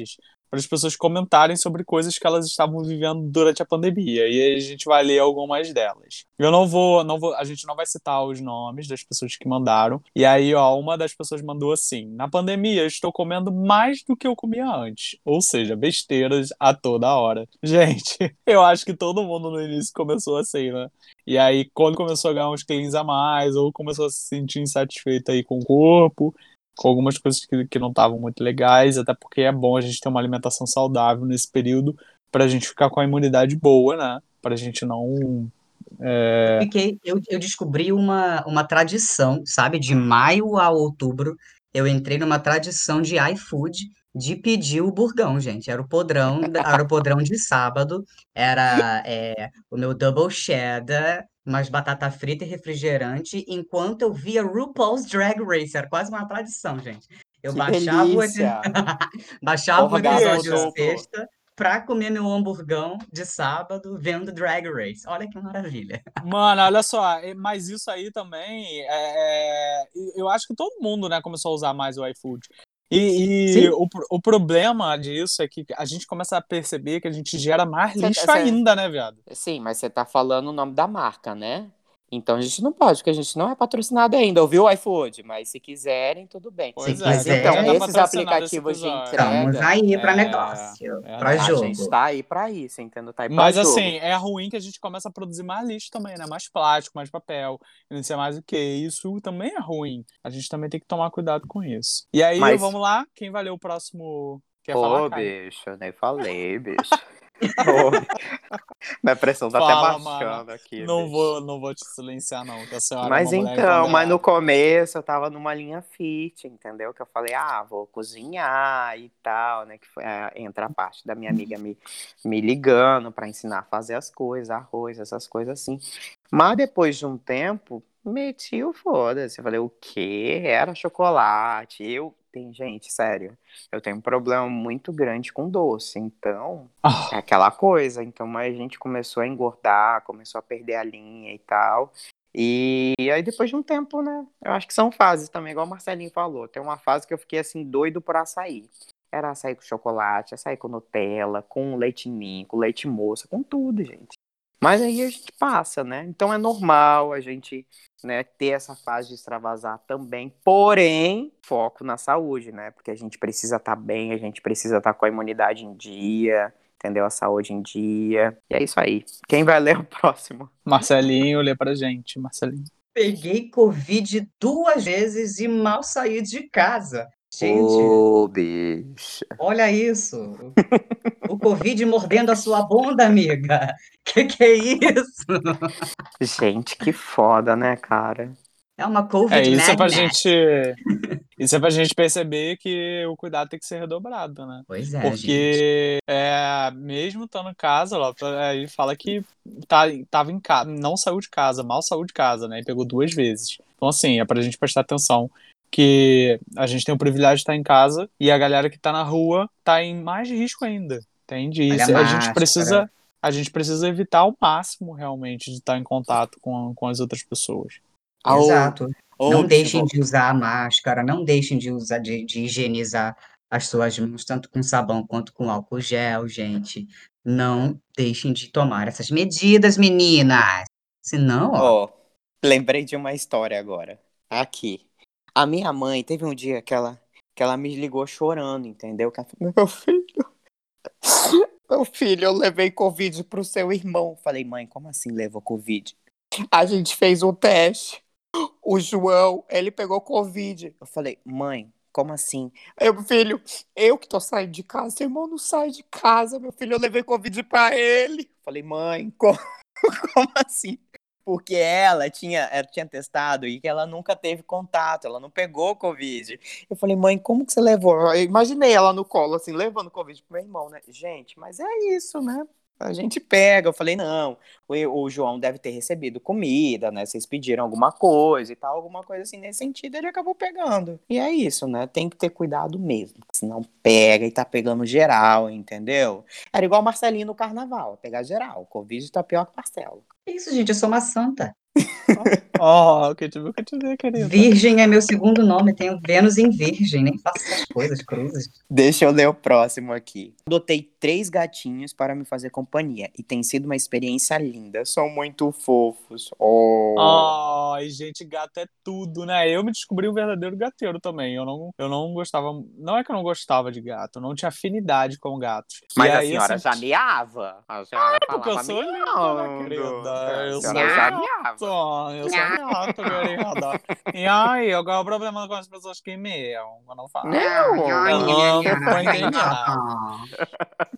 para as pessoas comentarem sobre coisas que elas estavam vivendo durante a pandemia. E a gente vai ler algumas delas. Eu não vou, não vou, a gente não vai citar os nomes das pessoas que mandaram. E aí, ó, uma das pessoas mandou assim: "Na pandemia eu estou comendo mais do que eu comia antes", ou seja, besteiras a toda hora. Gente, eu acho que todo mundo no início começou assim, né? E aí, quando começou a ganhar uns quilos a mais, ou começou a se sentir insatisfeito aí com o corpo, com algumas coisas que, que não estavam muito legais, até porque é bom a gente ter uma alimentação saudável nesse período pra gente ficar com a imunidade boa, né? Pra gente não. é, Fiquei, eu, eu descobri uma, uma tradição, sabe? De maio a outubro, eu entrei numa tradição de iFood de pedir o burgão, gente. Era o podrão, era o podrão de sábado, era é, o meu double cheddar, mais batata frita e refrigerante, enquanto eu via RuPaul's Drag Race. Era quase uma tradição, gente. Eu Que baixava o, baixava o episódio duplo. sexta pra comer meu hamburgão de sábado vendo Drag Race. Olha que maravilha. Mano, olha só, mas isso aí também, é, é, eu acho que todo mundo, né, começou a usar mais o iFood. E, e o, o problema disso é que a gente começa a perceber que a gente gera mais Cê- lixo cê- ainda, né, viado? Sim, mas você tá falando o nome da marca, né? Então a gente não pode, porque a gente não é patrocinado ainda. Ouviu o iFood? Mas se quiserem, tudo bem. Pois Se é, quiser. Então, tá esses aplicativos de entrega- Estamos aí para É, negócio, é para A jogo. gente tá aí pra isso, entendeu? Tá aí pra Mas jogo. assim, é ruim que a gente começa a produzir mais lixo também, né? Mais plástico, mais papel, e não sei mais o que. Isso também é ruim. A gente também tem que tomar cuidado com isso. E aí, Mas- vamos lá? Quem vai ler o próximo? Quer Ô, falar, Caio? bicho, eu nem falei, bicho. Ô, minha pressão tá Fala, até baixando aqui. Não bicho. vou, não vou te silenciar, não, que a senhora Mas é uma mulher então, mas no começo eu tava numa linha fit, entendeu? Que eu falei, ah, vou cozinhar e tal, né? Que foi, é, entra a parte da minha amiga me, me ligando pra ensinar a fazer as coisas, arroz, essas coisas assim. Mas depois de um tempo, meti o foda-se. Eu falei, o quê? Era chocolate. Eu, tem gente, sério, eu tenho um problema muito grande com doce, então Ah, é aquela coisa. Então a gente começou a engordar, começou a perder a linha e tal. E aí depois de um tempo, né? Eu acho que são fases também, igual o Marcelinho falou. Tem uma fase que eu fiquei assim doido por açaí. Era açaí com chocolate, açaí com Nutella, com leite ninho, com leite moça, com tudo, gente. Mas aí a gente passa, né? Então é normal a gente né, ter essa fase de extravasar também. Porém, foco na saúde, né? Porque a gente precisa estar bem, a gente precisa estar com a imunidade em dia, entendeu? A saúde em dia. E é isso aí. Quem vai ler o próximo? Marcelinho, lê pra gente, Marcelinho. Peguei Covid duas vezes e mal saí de casa. Gente, Ô, bicho. olha isso. O Covid mordendo a sua bunda, amiga. Que que é isso? Gente, que foda, né, cara? É uma Covid É, isso é pra magnet. gente. Isso é pra gente perceber que o cuidado tem que ser redobrado, né? Pois é, gente. Porque é, mesmo estando em casa, ó, ele fala que tá, tava em casa, não saiu de casa, mal saiu de casa, né? E pegou duas vezes. Então, assim, é pra gente prestar atenção que a gente tem o privilégio de estar em casa e a galera que tá na rua tá em mais risco ainda. Entende? Isso, a a gente precisa. A gente precisa evitar ao máximo realmente de estar em contato com, com as outras pessoas. Ah, Exato. ô, não bicho, deixem vou- de usar a máscara, não deixem de usar, de, de higienizar as suas mãos, tanto com sabão quanto com álcool gel, gente. Não deixem de tomar essas medidas, meninas. Senão, ó, Ó, lembrei de uma história agora. Aqui. A minha mãe teve um dia que ela, que ela me ligou chorando, entendeu? Que ela falou, meu filho, meu filho, eu levei Covid pro seu irmão. Falei, mãe, como assim levou Covid? A gente fez um teste. O João, ele pegou Covid. Eu falei, mãe, como assim? Meu filho, eu que tô saindo de casa, seu irmão não sai de casa, meu filho, eu levei Covid pra ele. Falei, mãe, como, como assim? Porque ela tinha, ela tinha testado e que ela nunca teve contato, ela não pegou Covid. Eu falei, mãe, como que você levou? Eu imaginei ela no colo, assim, levando Covid pro meu irmão, né? Gente, mas é isso, né? A gente pega. Eu falei, não, o, o João deve ter recebido comida, né? Vocês pediram alguma coisa e tal, alguma coisa assim nesse sentido, ele acabou pegando. E é isso, né? Tem que ter cuidado mesmo, senão pega e tá pegando geral, entendeu? Era igual Marcelinho no carnaval, pegar geral. Covid tá pior que Marcelo. É isso, gente, eu sou uma santa. Ó, que te ver, que te ver, querido. Virgem é meu segundo nome, tenho Vênus em Virgem, nem faço essas coisas cruzes. Deixa eu ler o próximo aqui. Adotei três gatinhos para me fazer companhia e tem sido uma experiência linda. São muito fofos. Oh. Ai, gente, gato é tudo, né? Eu me descobri um verdadeiro gateiro também. Eu não, eu não gostava. Não é que eu não gostava de gato, eu não tinha afinidade com gatos. Mas E a aí eu senhora senti- já miava. A senhora porque eu sou linda, né, querida? Eu A sou já gato. Miava. Só, eu sou gato, querida. E aí, qual é o problema com as pessoas que miam? Eu não falo. Não, Não, foi entendido.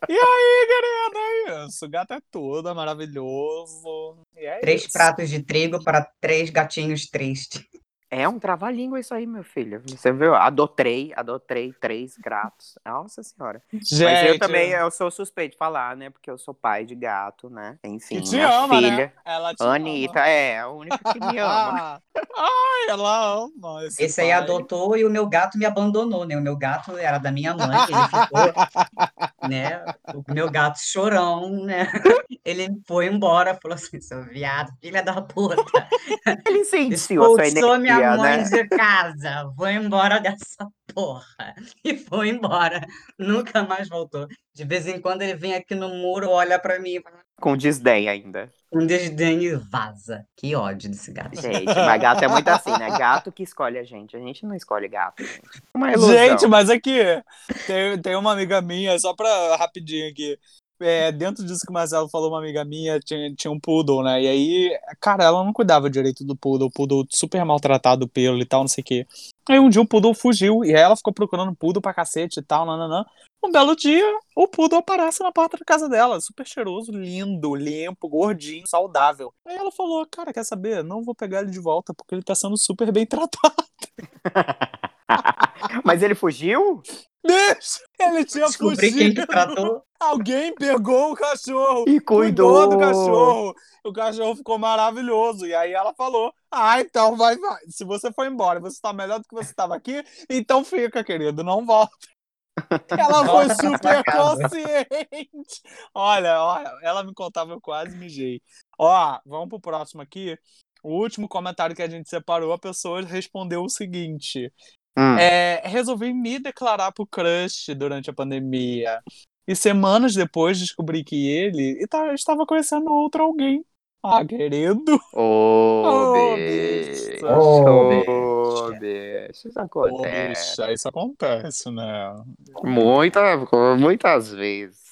E aí, querida, é isso. Gato é tudo, é maravilhoso. E é Três isso. pratos de trigo para três gatinhos tristes. É um trava-língua isso aí, meu filho. Você viu? Adotei, adotei três gatos. Nossa senhora. Gente, Mas eu também, eu sou suspeito de falar, né? Porque eu sou pai de gato, né? Enfim, que te minha ama, filha. né? Ela te Anitta, é, a única que me ama. Ai, ela ama esse, Esse aí adotou e o meu gato me abandonou, né? O meu gato era da minha mãe, ele ficou, né? O meu gato chorão, né? Ele foi embora, falou assim, seu viado, filha da puta, Ele sentiu a sua expulsou minha mãe né? de casa, vou embora dessa porra. E foi embora, nunca mais voltou. De vez em quando ele vem aqui no muro, olha pra mim Com desdém ainda. com desdém e vaza. Que ódio desse gato. Gente, mas gato é muito assim, né? Gato que escolhe a gente. A gente não escolhe gato, gente. Uma ilusão. Gente, mas aqui, tem, tem uma amiga minha, só pra rapidinho aqui. É, dentro disso que o Marcelo falou, uma amiga minha tinha, tinha um poodle, né? E aí, cara, ela não cuidava direito do poodle, o poodle super maltratado pelo e tal, não sei o quê. Aí um dia o poodle fugiu, e aí ela ficou procurando poodle pra cacete e tal, nananã. Um belo dia, o poodle aparece na porta da casa dela, super cheiroso, lindo, limpo, gordinho, saudável. Aí ela falou, cara, quer saber? Não vou pegar ele de volta, porque ele tá sendo super bem tratado. Mas ele fugiu? Deixa! Ele tinha Descobri fugido. Alguém pegou o cachorro. E Cuidou cuidou. do cachorro. O cachorro ficou maravilhoso. E aí ela falou: Ah, então vai, vai. Se você for embora, você tá melhor do que você estava aqui, então fica, querido, não volta. Ela foi super consciente. Olha, olha, ela me contava, eu quase mijei. Ó, vamos pro próximo aqui. O último comentário que a gente separou, a pessoa respondeu o seguinte: Hum. é, resolvi me declarar pro crush durante a pandemia. E semanas depois descobri que ele ita- estava conhecendo outro alguém. Ah, querido. Ô, Ô, bicho. bicho. Ô, bicho. Isso acontece. bicha, isso acontece, né? Muita, muitas vezes.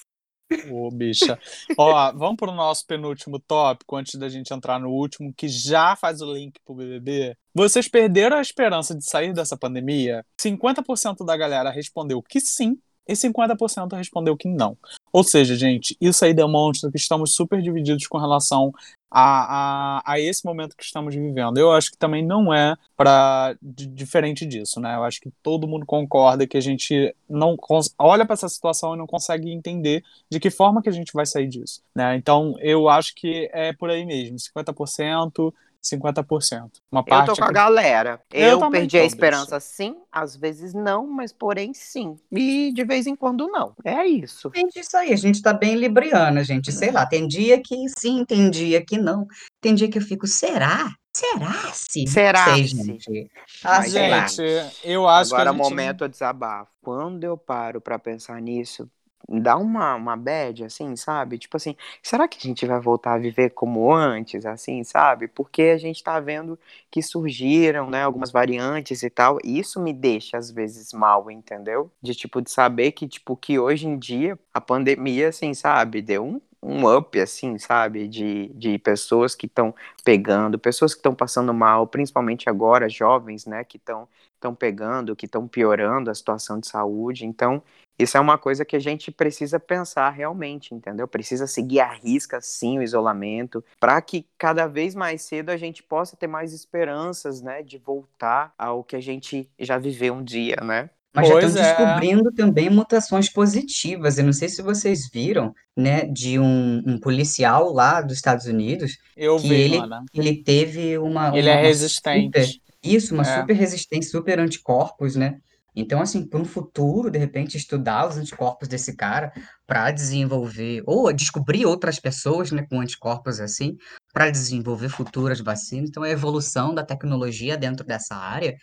Ô, bicha. Ó, vamos pro nosso penúltimo tópico, antes da gente entrar no último, que já faz o link pro BBB. Vocês perderam a esperança de sair dessa pandemia? 50% da galera respondeu que sim, e 50% respondeu que não. Ou seja, gente, isso aí demonstra que estamos super divididos com relação a, a, a esse momento que estamos vivendo. Eu acho que também não é para diferente disso, né? Eu acho que todo mundo concorda que a gente não olha para essa situação e não consegue entender de que forma que a gente vai sair disso, né? Então, eu acho que é por aí mesmo, 50%, 50%. Uma Eu parte tô com a galera. Eu Eu, perdi a esperança sim, às vezes não, mas porém sim. E de vez em quando não. É isso. Gente, isso aí, a gente tá bem libriana, gente. Sei lá, tem dia que sim, tem dia que não. Tem dia que eu fico, será? Será se? Será se? gente. Ah, Mas. Gente, eu acho Agora, que a gente... momento a desabafo. Quando eu paro pra pensar nisso, dá uma, uma bad, assim, sabe? Tipo assim, será que a gente vai voltar a viver como antes, assim, sabe? Porque a gente tá vendo que surgiram, né, algumas variantes e tal, e isso me deixa, às vezes, mal, entendeu? De, tipo, de saber que, tipo, que hoje em dia, a pandemia, assim, sabe, deu um, um up, assim, sabe? De, de pessoas que estão pegando, pessoas que estão passando mal, principalmente agora, jovens, né, que estão pegando, que estão piorando a situação de saúde. Então, isso é uma coisa que a gente precisa pensar realmente, entendeu? Precisa seguir à risca, sim, o isolamento, para que cada vez mais cedo a gente possa ter mais esperanças, né, de voltar ao que a gente já viveu um dia, né? Mas já Pois estão é. descobrindo também mutações positivas. Eu não sei se vocês viram, né, de um, um policial lá dos Estados Unidos Eu que vi, ele, ele teve uma, Ele uma, é uma resistente. super, isso, uma É. super resistência, super anticorpos, né? Então, assim, para um futuro, de repente, estudar os anticorpos desse cara para desenvolver, ou descobrir outras pessoas, né, com anticorpos assim, para desenvolver futuras vacinas. Então, a evolução da tecnologia dentro dessa área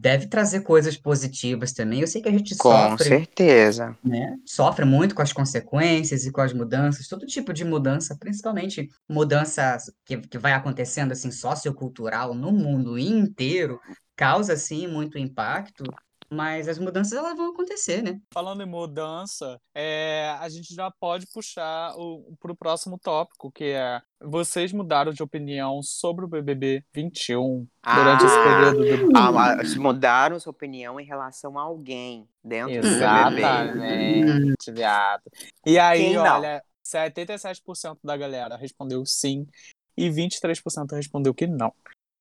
deve trazer coisas positivas também. Eu sei que a gente Com sofre certeza. né? Sofre muito com as consequências e com as mudanças, todo tipo de mudança, principalmente mudança que, que vai acontecendo assim sociocultural no mundo inteiro, causa sim muito impacto, mas as mudanças elas vão acontecer, né? Falando em mudança, é, a gente já pode puxar para o próximo tópico, que é vocês mudaram de opinião sobre o BBB 21 durante esse Ah, período do... Ah, mudaram sua opinião em relação a alguém dentro do BBB. Exatamente, viado. E aí, olha, 77% da galera respondeu sim e 23% respondeu que não.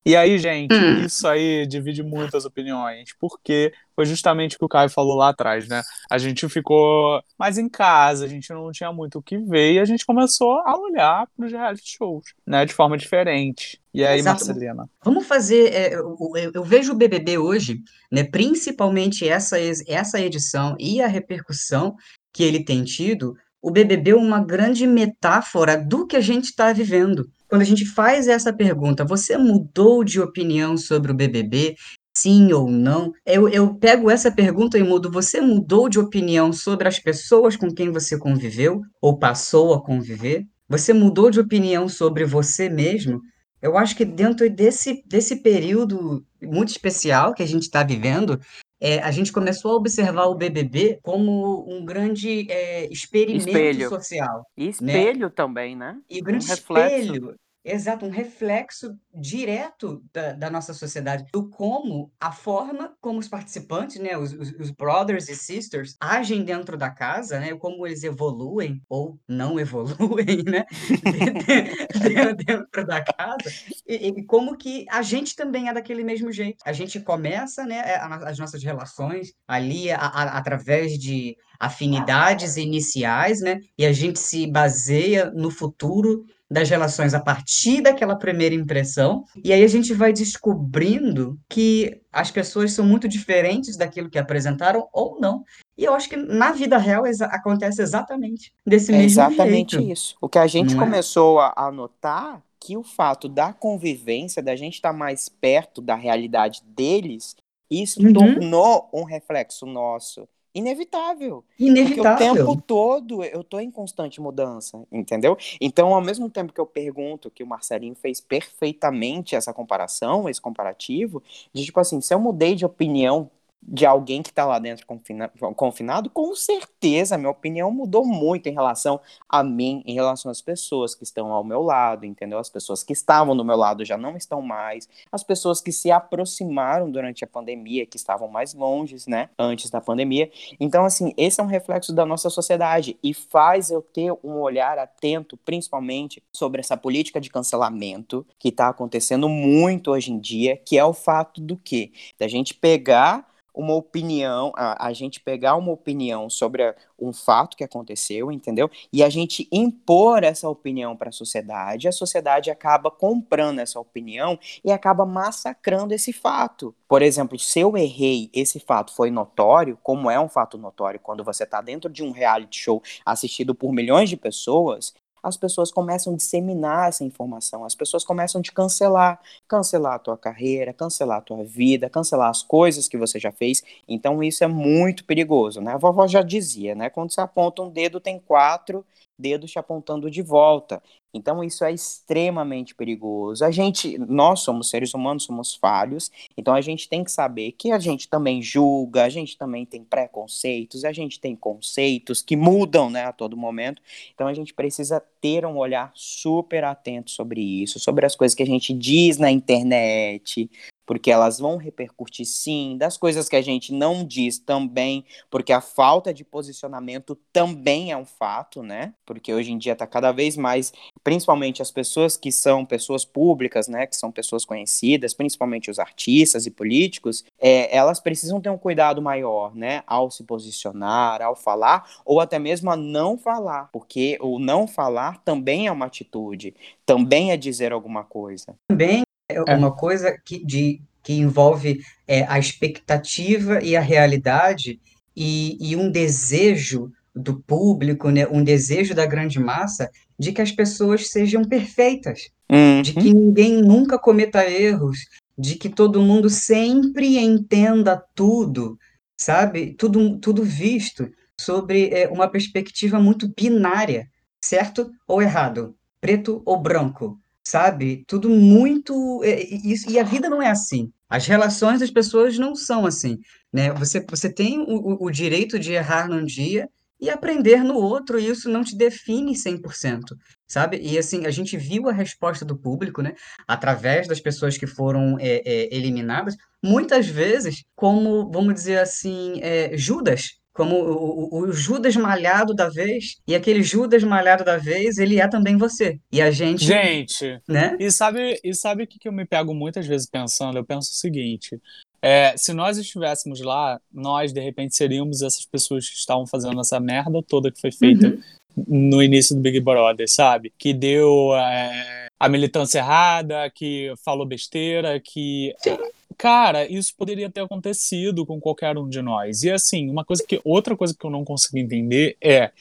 E aí, gente, Hum. isso aí divide muitas opiniões, porque foi justamente o que o Caio falou lá atrás, né? A gente ficou mais em casa, a gente não tinha muito o que ver e a gente começou a olhar para os reality shows, né? De forma diferente. E aí, Exato. Marcelina? Vamos fazer. é, eu, eu- eu vejo o BBB hoje, né, principalmente essa, essa edição e a repercussão que ele tem tido. O BBB é uma grande metáfora do que a gente está vivendo. Quando a gente faz essa pergunta, você mudou de opinião sobre o BBB? Sim ou não? Eu, eu pego essa pergunta e mudo. Você mudou de opinião sobre as pessoas com quem você conviveu ou passou a conviver? Você mudou de opinião sobre você mesmo? Eu acho que dentro desse, desse período muito especial que a gente está vivendo, é, a gente começou a observar o BBB como um grande é, experimento Espelho. social. E espelho também, né? E grande Um reflexo. espelho, exato, um reflexo direto da, da nossa sociedade, do como a forma como os participantes, né, os, os, os brothers e sisters, agem dentro da casa, né, como eles evoluem ou não evoluem, né, de- de- dentro da casa, e, e como que a gente também é daquele mesmo jeito. A gente começa, né, a- as nossas relações ali a- a- através de afinidades iniciais, né, e a gente se baseia no futuro das relações a partir daquela primeira impressão, e aí a gente vai descobrindo que as pessoas são muito diferentes daquilo que apresentaram ou não. E eu acho que na vida real acontece exatamente desse É mesmo exatamente jeito. isso. O que a gente não é? começou a, a notar que o fato da convivência, da gente estar mais perto da realidade deles, isso Uhum. tornou um reflexo nosso inevitável. Porque o Inevitável. tempo todo eu tô em constante mudança, entendeu? Então, ao mesmo tempo que eu pergunto, que o Marcelinho fez perfeitamente essa comparação, esse comparativo, de tipo assim, se eu mudei de opinião de alguém que tá lá dentro confina- confinado, com certeza minha opinião mudou muito em relação a mim, em relação às pessoas que estão ao meu lado, entendeu? As pessoas que estavam do meu lado já não estão mais, as pessoas que se aproximaram durante a pandemia, que estavam mais longe, né, antes da pandemia. Então, assim, esse é um reflexo da nossa sociedade e faz eu ter um olhar atento, principalmente, sobre essa política de cancelamento que está acontecendo muito hoje em dia, que é o fato do quê? Da gente pegar uma opinião, a, a gente pegar uma opinião sobre a, um fato que aconteceu, entendeu? E a gente impor essa opinião para a sociedade, a sociedade acaba comprando essa opinião e acaba massacrando esse fato. Por exemplo, se eu errei, esse fato foi notório, como é um fato notório quando você está dentro de um reality show assistido por milhões de pessoas, as pessoas começam a disseminar essa informação, as pessoas começam a te cancelar, cancelar a tua carreira, cancelar a tua vida, cancelar as coisas que você já fez. Então isso é muito perigoso, né? A vovó já dizia, né? Quando você aponta um dedo, tem quatro dedos te apontando de volta. Então isso é extremamente perigoso. A gente, nós somos seres humanos, somos falhos, então a gente tem que saber que a gente também julga, a gente também tem preconceitos, a gente tem conceitos que mudam, né, a todo momento. Então a gente precisa ter um olhar super atento sobre isso, sobre as coisas que a gente diz na internet, porque elas vão repercutir sim, das coisas que a gente não diz também, porque a falta de posicionamento também é um fato, né? Porque hoje em dia está cada vez mais, principalmente as pessoas que são pessoas públicas, né? Que são pessoas conhecidas, principalmente os artistas e políticos, é, elas precisam ter um cuidado maior, né? Ao se posicionar, ao falar, ou até mesmo a não falar, porque o não falar também é uma atitude, também é dizer alguma coisa. Também é uma coisa que, de, que envolve é, a expectativa e a realidade e, e um desejo do público, né, um desejo da grande massa de que as pessoas sejam perfeitas, Uhum. de que ninguém nunca cometa erros, de que todo mundo sempre entenda tudo, sabe? Tudo, tudo visto sobre é, uma perspectiva muito binária, certo ou errado, preto ou branco, sabe? Tudo muito. é, e, e a vida não é assim. As relações das pessoas não são assim, né? Você, você tem o, o- o direito de errar num dia e aprender no outro, e isso não te define 100%, sabe? E assim, a gente viu a resposta do público, né? Através das pessoas que foram é, é, eliminadas, muitas vezes como, vamos dizer assim, é, Judas. Como o, o- o Judas malhado da vez, e aquele Judas malhado da vez, ele é também você. E a gente, Gente, né? e sabe, e sabe o que que eu me pego muitas vezes pensando? Eu penso o seguinte: é, se nós estivéssemos lá, nós de repente seríamos essas pessoas que estavam fazendo essa merda toda que foi feita Uhum. no início do Big Brother, sabe? Que deu é, a militância errada, que falou besteira, que. Sim. Cara, isso poderia ter acontecido com qualquer um de nós. E assim, uma coisa que. Outra coisa que eu não consigo entender é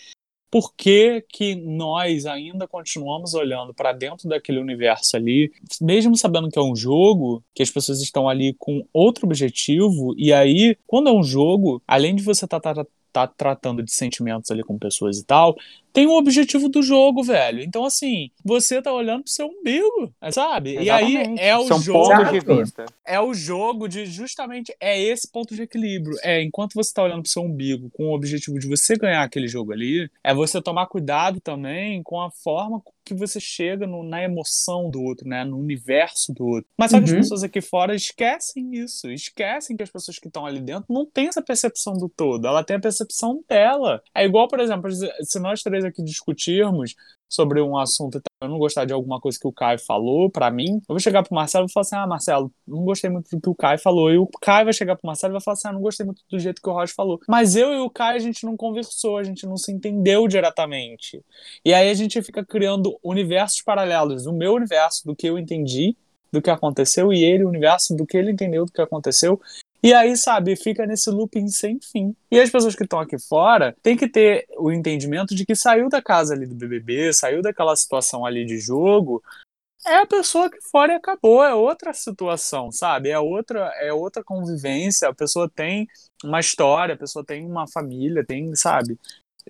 por que, que nós ainda continuamos olhando para dentro daquele universo ali, mesmo sabendo que é um jogo, que as pessoas estão ali com outro objetivo, e aí, quando é um jogo, além de você estar tratando de sentimentos ali com pessoas e tal, tem o objetivo do jogo, velho. Então, assim, você tá olhando pro seu umbigo, sabe? E aí Exatamente. é o São jogo pontos de Exato. vista. é o jogo de justamente é esse ponto de equilíbrio. É enquanto você está olhando para o seu umbigo com o objetivo de você ganhar aquele jogo ali, é você tomar cuidado também com a forma que você chega no- na emoção do outro, né, no universo do outro. Mas só que as Uhum. pessoas aqui fora esquecem isso, esquecem que as pessoas que estão ali dentro não têm essa percepção do todo, ela tem a percepção dela. É igual, por exemplo, se nós três aqui discutirmos sobre um assunto tal, eu não gostar de alguma coisa que o Caio falou pra mim, eu vou chegar pro Marcelo e falar assim: ah, Marcelo, não gostei muito do que o Caio falou. E o Caio vai chegar pro Marcelo e vai falar assim: ah, não gostei muito do jeito que o Roger falou. Mas eu e o Caio, a gente não conversou, a gente não se entendeu diretamente. E aí a gente fica criando universos paralelos. O meu universo do que eu entendi, do que aconteceu, e ele, o universo do que ele entendeu do que aconteceu. E aí, sabe, fica nesse looping sem fim. E as pessoas que estão aqui fora têm que ter o entendimento de que saiu da casa ali do BBB, saiu daquela situação ali de jogo, é a pessoa que fora e acabou, é outra situação, sabe? É outra, é outra convivência, a pessoa tem uma história, a pessoa tem uma família, tem, sabe?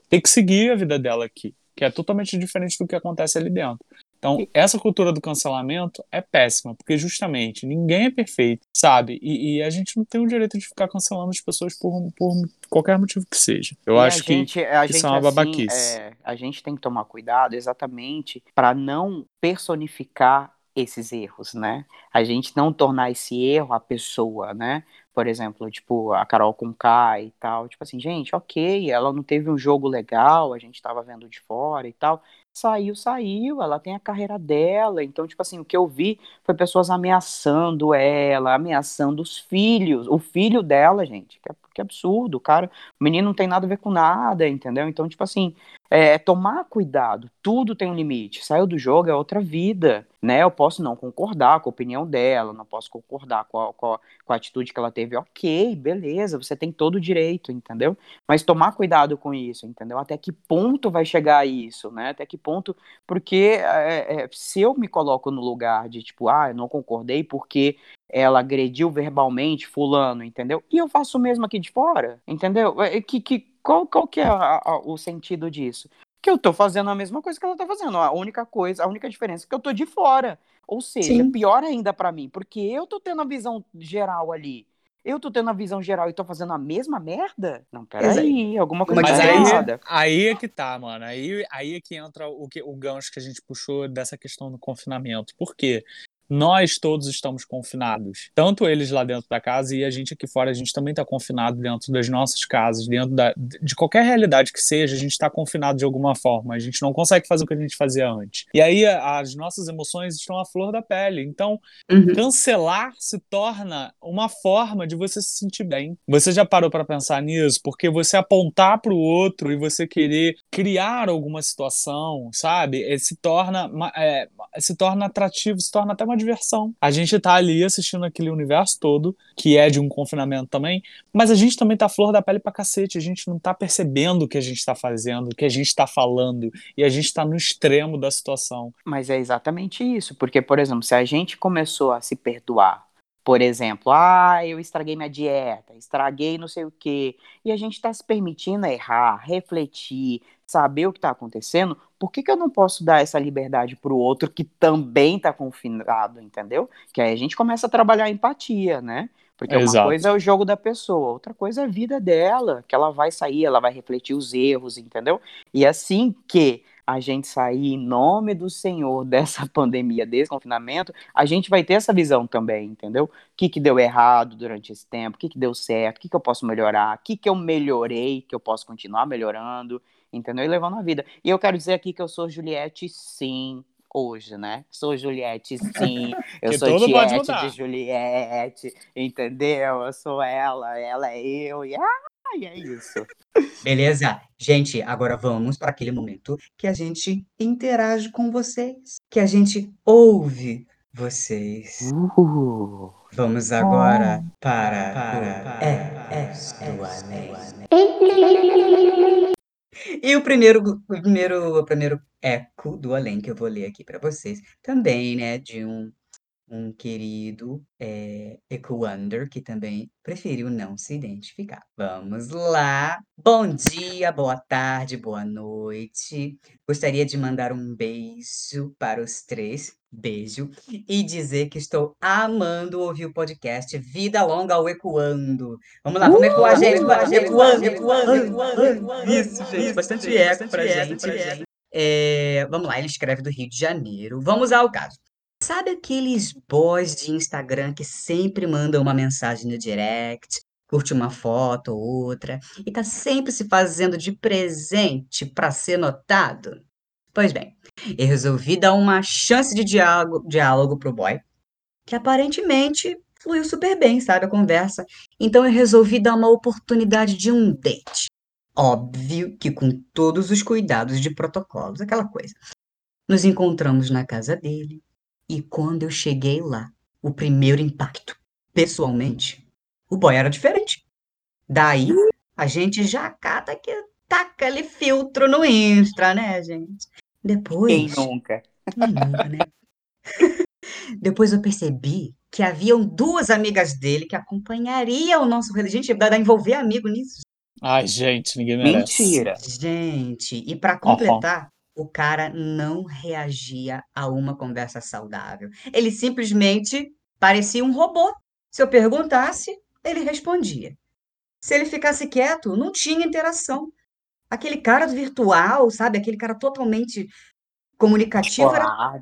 Tem que seguir a vida dela aqui, que é totalmente diferente do que acontece ali dentro. Então, essa cultura do cancelamento é péssima, porque justamente ninguém é perfeito, sabe? E, e a gente não tem o direito de ficar cancelando as pessoas por, por qualquer motivo que seja. Eu E acho que gente, a isso gente, é uma assim, babaquice. é, a gente tem que tomar cuidado exatamente para não personificar esses erros, né? A gente não tornar esse erro a pessoa, né? Por exemplo, tipo, a Carol com K e tal. Tipo assim, gente, ok, ela não teve um jogo legal, a gente tava vendo de fora e tal. Saiu, saiu, ela tem a carreira dela. Então, tipo assim, o que eu vi foi pessoas ameaçando ela, ameaçando os filhos, o filho dela, gente. Que, que absurdo, cara. O menino não tem nada a ver com nada, entendeu? Então, tipo assim, é, tomar cuidado, tudo tem um limite. Saiu do jogo é outra vida, né? Eu posso não concordar com a opinião dela, não posso concordar com a, com a, com a atitude que ela teve. Ok, beleza, você tem todo o direito, entendeu? Mas tomar cuidado com isso, entendeu? Até que ponto vai chegar isso, né? Até que ponto. Porque é, é, se eu me coloco no lugar de tipo, ah, eu não concordei porque ela agrediu verbalmente fulano, entendeu? E eu faço o mesmo aqui de fora, entendeu? É, que, que, qual, qual que é a, a, o sentido disso? Que eu tô fazendo a mesma coisa que ela tá fazendo. A única coisa, a única diferença é que eu tô de fora. Ou seja, Sim. pior ainda para mim, porque eu tô tendo a visão geral ali. Eu tô tendo a visão geral e tô fazendo a mesma merda? Não, peraí, alguma coisa Mas tá aí, errada. aí é que tá, mano. Aí, aí é que entra o, que, o gancho que a gente puxou dessa questão do confinamento. Por quê? Nós todos estamos confinados. Tanto eles lá dentro da casa e a gente aqui fora, a gente também está confinado dentro das nossas casas, dentro da, de qualquer realidade que seja, a gente está confinado de alguma forma. A gente não consegue fazer o que a gente fazia antes. E aí as nossas emoções estão à flor da pele. Então, uhum. cancelar se torna uma forma de você se sentir bem. Você já parou para pensar nisso? Porque você apontar para o outro e você querer criar alguma situação, sabe? Se torna, é, se torna atrativo, se torna até uma diversão. A gente tá ali assistindo aquele universo todo, que é de um confinamento também, mas a gente também tá flor da pele pra cacete. A gente não tá percebendo o que a gente tá fazendo, o que a gente tá falando, e a gente tá no extremo da situação. Mas é exatamente isso, porque, por exemplo, se a gente começou a se perdoar por exemplo, ah, eu estraguei minha dieta, estraguei não sei o quê. E a gente está se permitindo errar, refletir, saber o que está acontecendo. Por que, que eu não posso dar essa liberdade para o outro que também está confinado, entendeu? Que aí a gente começa a trabalhar a empatia, né? Porque Exato. uma coisa é o jogo da pessoa, outra coisa é a vida dela, que ela vai sair, ela vai refletir os erros, entendeu? E assim que a gente sair em nome do Senhor dessa pandemia, desse confinamento, a gente vai ter essa visão também, entendeu? O que, que deu errado durante esse tempo, o que, que deu certo, o que, que eu posso melhorar, o que, que eu melhorei, que eu posso continuar melhorando, entendeu? E levando a vida. E eu quero dizer aqui que eu sou Juliette, sim, hoje, né? Sou Juliette, sim. Eu sou Tiete de Juliette, entendeu? Eu sou ela, ela é eu, e ai, é isso. Beleza? Gente, agora vamos para aquele momento que a gente interage com vocês, que a gente ouve vocês. Uh. Vamos agora para, para, para é, é, do Anéis. E o primeiro, o primeiro, o primeiro eco do além que eu vou ler aqui para vocês, também, né, de um um querido é, que também preferiu não se identificar. Vamos lá! Bom dia, boa tarde, boa noite. Gostaria de mandar um beijo para os três, beijo, e dizer que estou amando ouvir o podcast Vida Longa ao Ecoando. Vamos lá, vamos ecoar, gente, ecoando, ecoando, ecoando. Isso, gente, bastante eco pra gente. É, vamos lá, ele escreve do Rio de Janeiro. Vamos ao caso. Sabe aqueles boys de Instagram que sempre mandam uma mensagem no direct, curte uma foto ou outra, e tá sempre se fazendo de presente para ser notado? Pois bem, eu resolvi dar uma chance de diálogo, diálogo pro boy, que aparentemente fluiu super bem, sabe, a conversa. Então eu resolvi dar uma oportunidade de um date. Óbvio que com todos os cuidados de protocolos, aquela coisa. Nos encontramos na casa dele, e quando eu cheguei lá, o primeiro impacto, pessoalmente, o boy era diferente. Daí, a gente já cata que taca ali filtro no Insta, né, gente? Depois. Quem nunca? Quem nunca, né? Depois eu percebi que haviam duas amigas dele que acompanhariam o nosso rolê. Gente, dá envolver amigo nisso. Ai, gente, ninguém merece. Mentira. Gente, e para completar, o cara não reagia a uma conversa saudável. Ele simplesmente parecia um robô. Se eu perguntasse, ele respondia. Se ele ficasse quieto, não tinha interação. Aquele cara virtual, sabe? Aquele cara totalmente comunicativo era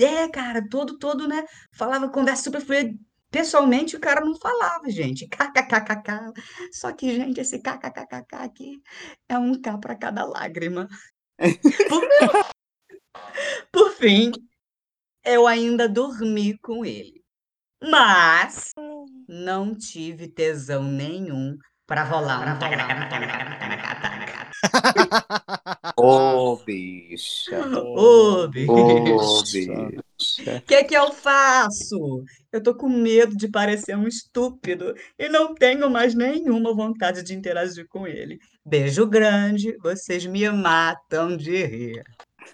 é, cara, todo todo, né? Falava conversa super fluida. Pessoalmente, o cara não falava, gente. KKKKK. Só que, gente, esse KKKKK aqui é um K para cada lágrima. Por, por fim, eu ainda dormi com ele. Mas não tive tesão nenhum para rolar. Pra rolar. Ô, oh, bicha. Ô, oh, bicha. Oh, bicha. O que que eu faço? Eu tô com medo de parecer um estúpido e não tenho mais nenhuma vontade de interagir com ele. Beijo grande, vocês me matam de rir.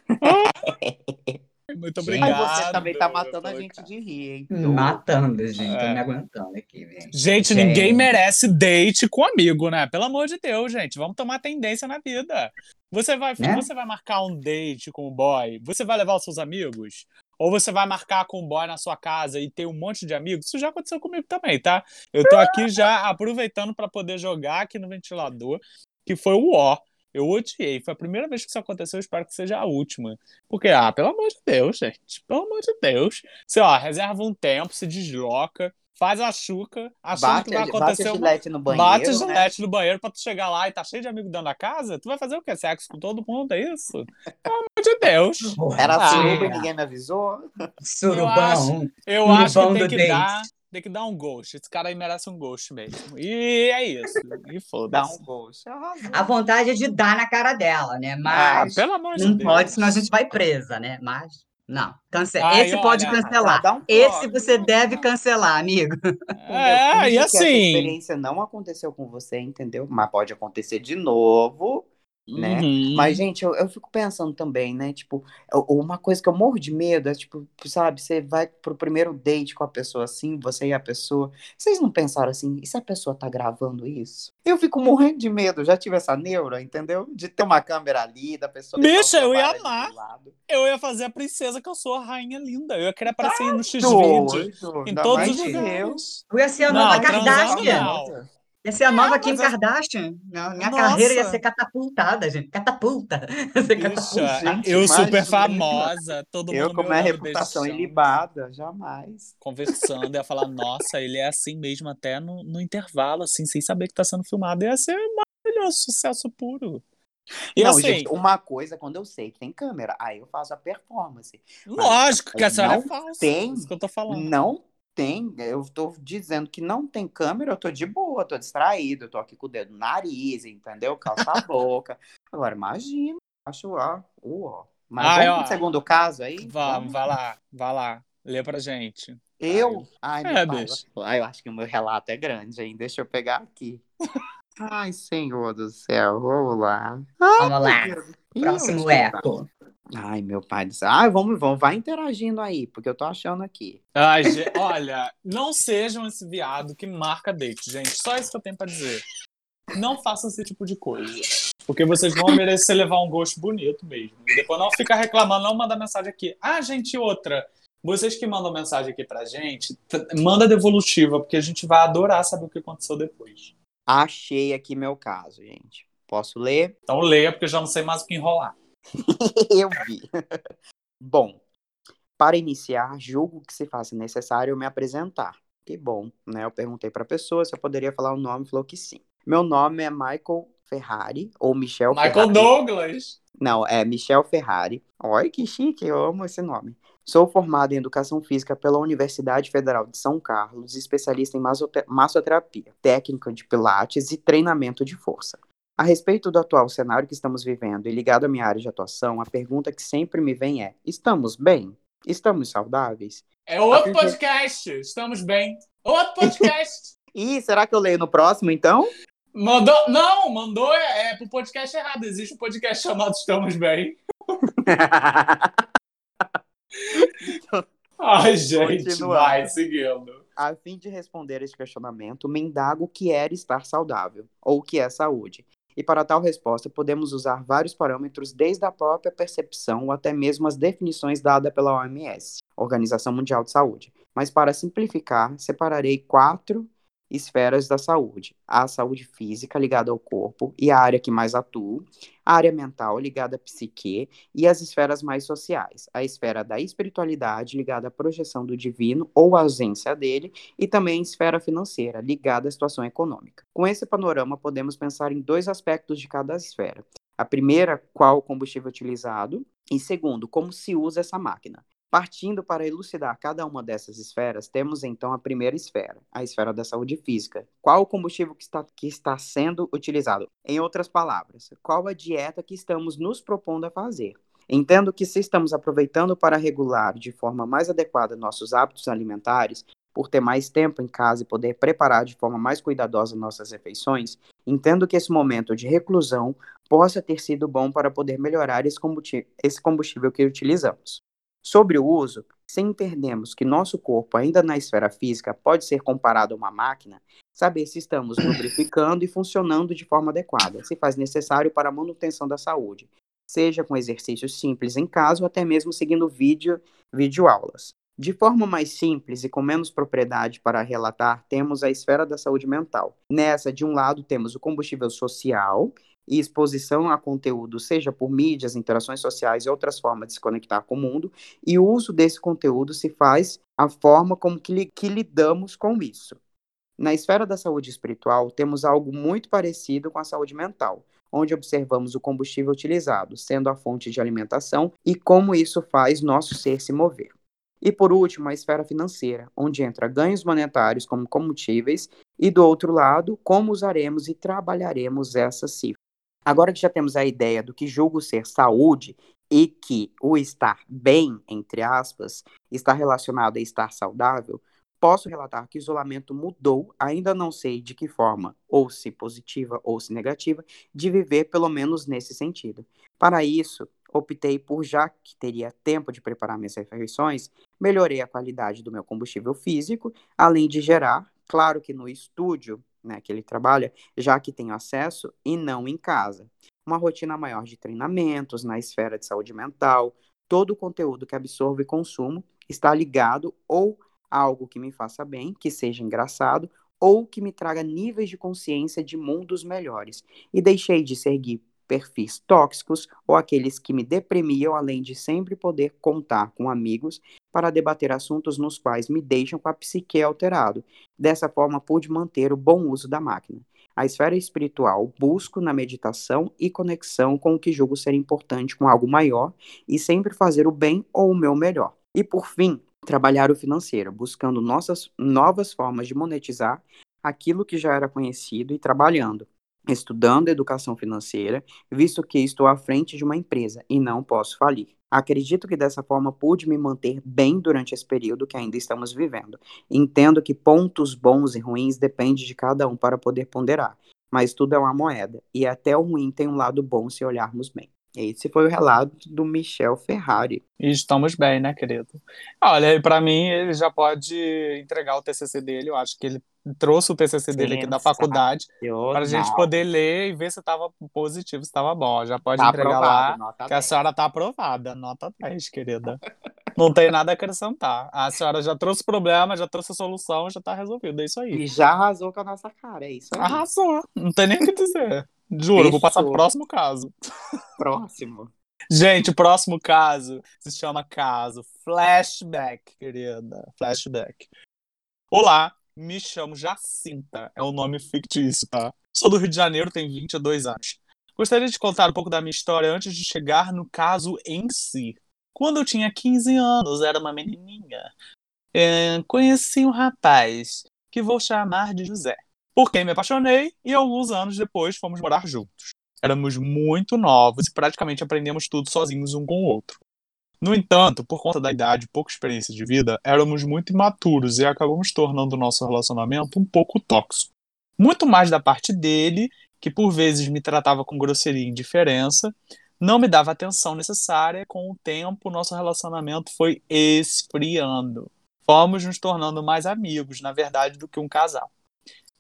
Muito Gente. Mas obrigado. você também tá matando a gente de rir, hein? Matando, gente. Tô É. me aguentando aqui, gente. Gente, ninguém merece date com amigo, né? Pelo amor de Deus, gente. Vamos tomar tendência na vida. Você vai, Né? você vai marcar um date com o boy? Você vai levar os seus amigos? Ou você vai marcar com o boy na sua casa e ter um monte de amigos? Isso já aconteceu comigo também, tá? Eu tô aqui já aproveitando pra poder jogar aqui no ventilador, que foi o ó. Eu odiei. Foi a primeira vez que isso aconteceu. Eu espero que seja a última. Porque, ah, pelo amor de Deus, gente. Pelo amor de Deus. Você, ó, reserva um tempo, se desloca, faz a chuca, achando Bate, que vai bate acontecer a uma... gilete no banheiro, Bate o né? gilete no banheiro pra tu chegar lá e tá cheio de amigo dentro da casa. Tu vai fazer o quê? Sexo com todo mundo, é isso? Pelo amor de Deus. Era Ah, suruba e é. ninguém me avisou. Surubão. Eu Surubão acho que tem do que date. dar. Tem que dar um ghost. Esse cara aí merece um ghost mesmo. E é isso. E Dá foda-se. um gosto. Arrasou. A vontade é de dar na cara dela, né? Ah, Mas pelo amor de não Deus. pode, senão a gente vai presa, né? Mas, não. Cance... Ai, Esse pode olha, cancelar. dá um Esse você deve cancelar, amigo. É, e assim. experiência não aconteceu com você, entendeu? Mas pode acontecer de novo. Né? Uhum. Mas, gente, eu, eu fico pensando também, né? Tipo, eu- uma coisa que eu morro de medo é, tipo, sabe, você vai pro primeiro date com a pessoa assim, você e a pessoa. Vocês não pensaram assim, e se a pessoa tá gravando isso? Eu fico morrendo de medo, já tive essa neura, entendeu? De ter uma câmera ali, da pessoa. Bicha, eu ia amar. Eu ia fazer a princesa que eu sou, a rainha linda. Eu ia querer aparecer no X-Video. Em todos os lugares. Eu ia ser a nova Kardashian. Ia ser a nova Kim mas é- Kardashian. Não, minha Nossa. carreira ia ser catapultada, gente. Catapulta. Ia ser catapulta. Bicha, gente, eu super famosa, todo Eu mundo com me minha reputação beijando, ilibada, jamais. conversando, ia falar, nossa, ele é assim mesmo até no, no intervalo, assim, sem saber que tá sendo filmado. Ia ser maravilhoso, sucesso puro. E não, assim, gente, uma coisa é quando eu sei que tem câmera, aí eu faço a performance. lógico que essa hora é falsa. tem. Isso que eu tô falando. Não tem, eu tô dizendo que não tem câmera, eu tô de boa, tô distraído, eu tô aqui com o dedo no nariz, entendeu? Calça a boca. Agora, imagina, acho, ó, ó. Mas Ai, vamos ó. pro segundo caso aí? Vamos, vai lá, vai lá. Lê pra gente. Eu? Ai, meu É, bicho. Ai, eu acho que o meu relato é grande, hein? Deixa eu pegar aqui. Ai, senhor do céu, vamos lá. Vamos lá. Próximo eco. Ai, meu pai do céu. Ai, vamos, vamos, vai interagindo aí, porque eu tô achando aqui. Ai, ge- olha, não sejam esse viado que marca date, gente. Só isso que eu tenho pra dizer. Não façam esse tipo de coisa. Porque vocês vão merecer levar um gosto bonito mesmo. E depois não ficar reclamando, não mandar mensagem aqui. Ah, gente, outra. Vocês que mandam mensagem aqui pra gente, manda devolutiva, porque a gente vai adorar saber o que aconteceu depois. Achei aqui meu caso, gente. Posso ler? Então leia, porque eu já não sei mais o que enrolar. eu vi. Bom, para iniciar, julgo que se faça necessário me apresentar. Que bom, né? Eu perguntei para a pessoa se eu poderia falar o nome, falou que sim. Meu nome é Michael Ferrari, ou Michel Michael Ferrari. Douglas. Não, é Michel Ferrari. Olha que chique, eu amo esse nome. Sou formado em Educação Física pela Universidade Federal de São Carlos, especialista em massoterapia, técnica de pilates e treinamento de força. A respeito do atual cenário que estamos vivendo e ligado à minha área de atuação, a pergunta que sempre me vem é: estamos bem? Estamos saudáveis? É outro podcast. Estamos bem. Outro podcast. Ih, será que eu leio no próximo então? Mandou. Não, mandou é, é pro podcast errado. Existe um podcast chamado Estamos Bem. Ai, gente, vai, seguindo. A fim de responder este questionamento, me indago o que é estar saudável, ou o que é saúde. E para tal resposta, podemos usar vários parâmetros, desde a própria percepção ou até mesmo as definições dadas pela OMS, Organização Mundial de Saúde. Mas para simplificar, separarei quatro esferas da saúde: a saúde física, ligada ao corpo, e a área que mais atuo, a área mental, ligada à psique, e as esferas mais sociais, a esfera da espiritualidade, ligada à projeção do divino ou à ausência dele, e também a esfera financeira, ligada à situação econômica. Com esse panorama, podemos pensar em dois aspectos de cada esfera. A primeira, qual o combustível utilizado, e segundo, como se usa essa máquina. Partindo para elucidar cada uma dessas esferas, temos então a primeira esfera, a esfera da saúde física. Qual o combustível que está, que está sendo utilizado? Em outras palavras, qual a dieta que estamos nos propondo a fazer? Entendo que se estamos aproveitando para regular de forma mais adequada nossos hábitos alimentares, por ter mais tempo em casa e poder preparar de forma mais cuidadosa nossas refeições, entendo que esse momento de reclusão possa ter sido bom para poder melhorar esse combustível, que utilizamos. Sobre o uso, se entendemos que nosso corpo, ainda na esfera física, pode ser comparado a uma máquina, saber se estamos lubrificando e funcionando de forma adequada, se faz necessário para a manutenção da saúde, seja com exercícios simples em casa ou até mesmo seguindo vídeo, videoaulas. De forma mais simples e com menos propriedade para relatar, temos a esfera da saúde mental. Nessa, de um lado, temos o combustível social e exposição a conteúdo, seja por mídias, interações sociais e outras formas de se conectar com o mundo, e o uso desse conteúdo se faz a forma como que, li que lidamos com isso. Na esfera da saúde espiritual, temos algo muito parecido com a saúde mental, onde observamos o combustível utilizado, sendo a fonte de alimentação e como isso faz nosso ser se mover. E por último, a esfera financeira, onde entra ganhos monetários como combustíveis e do outro lado, como usaremos e trabalharemos essa cifra. Agora que já temos a ideia do que julgo ser saúde e que o estar bem, entre aspas, está relacionado a estar saudável, posso relatar que o isolamento mudou, ainda não sei de que forma, ou se positiva ou se negativa, de viver pelo menos nesse sentido. Para isso, optei por, já que teria tempo de preparar minhas refeições, melhorei a qualidade do meu combustível físico, além de gerar, claro que no estúdio né, que ele trabalha, já que tenho acesso e não em casa. Uma rotina maior de treinamentos na esfera de saúde mental, todo o conteúdo que absorvo e consumo está ligado ou a algo que me faça bem, que seja engraçado, ou que me traga níveis de consciência de mundos melhores. E deixei de seguir perfis tóxicos ou aqueles que me deprimiam, além de sempre poder contar com amigos para debater assuntos nos quais me deixam com a psique alterado. Dessa forma, pude manter o bom uso da máquina. A esfera espiritual busco na meditação e conexão com o que julgo ser importante com algo maior e sempre fazer o bem ou o meu melhor. E por fim, trabalhar o financeiro, buscando nossas novas formas de monetizar aquilo que já era conhecido e trabalhando estudando educação financeira, visto que estou à frente de uma empresa e não posso falir. Acredito que dessa forma pude me manter bem durante esse período que ainda estamos vivendo. Entendo que pontos bons e ruins depende de cada um para poder ponderar, mas tudo é uma moeda e até o ruim tem um lado bom se olharmos bem. Esse foi o relato do Michel Ferrari. Estamos bem, né, querido? Olha, para mim, ele já pode entregar o TCC dele. Eu acho que ele trouxe o TCC dele aqui da faculdade para a gente poder ler e ver se estava positivo, se estava bom. Já pode tá entregar lá que 10. a senhora está aprovada. Nota 10, querida. Não tem nada a acrescentar. A senhora já trouxe problema, já trouxe a solução, já está resolvido. É isso aí. E já arrasou com a nossa cara, é isso aí. Arrasou. Não tem nem o que dizer. Juro, vou passar pro próximo caso. Próximo. Gente, o próximo caso se chama caso Flashback, querida. Flashback. Olá, me chamo Jacinta, é um nome fictício, tá? Sou do Rio de Janeiro, tenho 22 anos. Gostaria de contar um pouco da minha história antes de chegar no caso em si. Quando eu tinha 15 anos, era uma menininha. É, conheci um rapaz que vou chamar de José, por quem me apaixonei e alguns anos depois fomos morar juntos. Éramos muito novos e praticamente aprendemos tudo sozinhos um com o outro. No entanto, por conta da idade e pouca experiência de vida, éramos muito imaturos e acabamos tornando o nosso relacionamento um pouco tóxico. Muito mais da parte dele, que por vezes me tratava com grosseria e indiferença, não me dava a atenção necessária, com o tempo nosso relacionamento foi esfriando. Fomos nos tornando mais amigos, na verdade, do que um casal.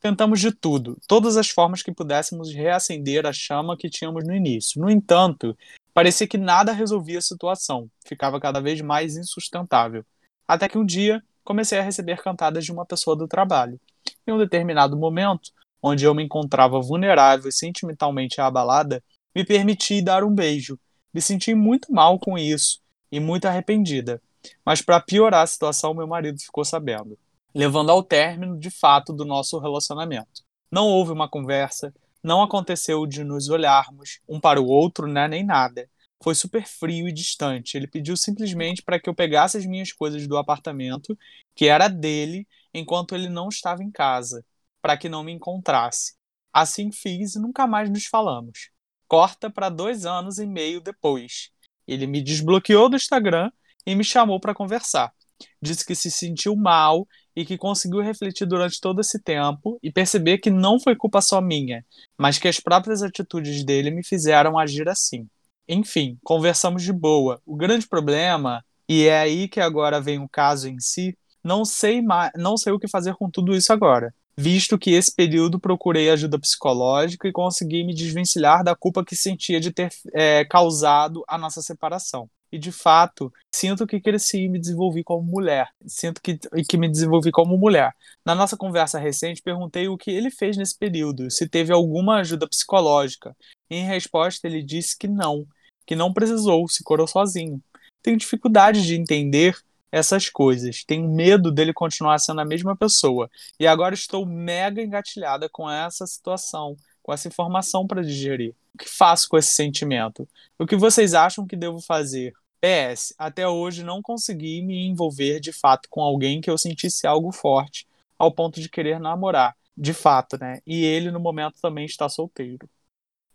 Tentamos de tudo, todas as formas que pudéssemos reacender a chama que tínhamos no início. No entanto, Parecia que nada resolvia a situação, ficava cada vez mais insustentável. Até que um dia comecei a receber cantadas de uma pessoa do trabalho. Em um determinado momento, onde eu me encontrava vulnerável e sentimentalmente abalada, me permiti dar um beijo. Me senti muito mal com isso e muito arrependida. Mas para piorar a situação, meu marido ficou sabendo, levando ao término de fato do nosso relacionamento. Não houve uma conversa, Não aconteceu de nos olharmos um para o outro, né, nem nada. Foi super frio e distante. Ele pediu simplesmente para que eu pegasse as minhas coisas do apartamento, que era dele, enquanto ele não estava em casa, para que não me encontrasse. Assim fiz e nunca mais nos falamos. Corta para dois anos e meio depois. Ele me desbloqueou do Instagram e me chamou para conversar. Disse que se sentiu mal e que conseguiu refletir durante todo esse tempo e perceber que não foi culpa só minha, mas que as próprias atitudes dele me fizeram agir assim. Enfim, conversamos de boa. O grande problema, e é aí que agora vem o caso em si, não sei mais, não sei o que fazer com tudo isso agora, visto que esse período procurei ajuda psicológica e consegui me desvencilhar da culpa que sentia de ter é, causado a nossa separação. E de fato, sinto que cresci e me desenvolvi como mulher. Sinto que, que me desenvolvi como mulher. Na nossa conversa recente, perguntei o que ele fez nesse período, se teve alguma ajuda psicológica. Em resposta, ele disse que não, que não precisou, se curou sozinho. Tenho dificuldade de entender essas coisas. Tenho medo dele continuar sendo a mesma pessoa. E agora estou mega engatilhada com essa situação, com essa informação para digerir. O que faço com esse sentimento? O que vocês acham que devo fazer? PS, até hoje não consegui me envolver de fato com alguém que eu sentisse algo forte, ao ponto de querer namorar. De fato, né? E ele no momento também está solteiro.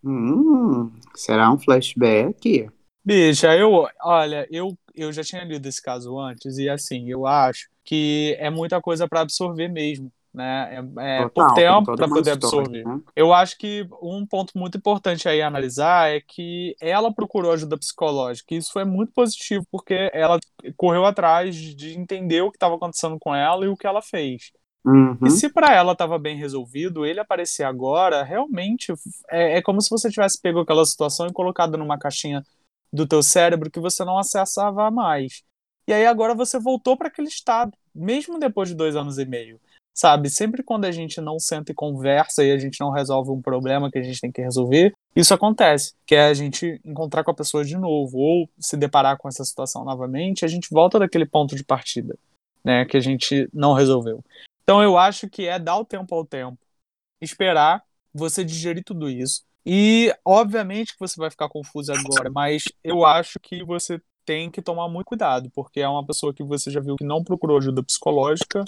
Hum, será um flashback? Bicha, eu, olha, eu, eu já tinha lido esse caso antes e assim, eu acho que é muita coisa para absorver mesmo, né? É, é Total, por tem tempo para poder história, absorver. né? Eu acho que um ponto muito importante aí a analisar é que ela procurou ajuda psicológica. e Isso foi muito positivo porque ela correu atrás de entender o que estava acontecendo com ela e o que ela fez. Uhum. E se para ela estava bem resolvido, ele aparecer agora, realmente é, é como se você tivesse pego aquela situação e colocado numa caixinha do teu cérebro que você não acessava mais. E aí agora você voltou para aquele estado, mesmo depois de dois anos e meio. Sabe, sempre quando a gente não senta e conversa e a gente não resolve um problema que a gente tem que resolver, isso acontece, que é a gente encontrar com a pessoa de novo ou se deparar com essa situação novamente, a gente volta daquele ponto de partida, né, que a gente não resolveu. Então eu acho que é dar o tempo ao tempo, esperar você digerir tudo isso. E obviamente que você vai ficar confuso agora, mas eu acho que você tem que tomar muito cuidado, porque é uma pessoa que você já viu que não procurou ajuda psicológica,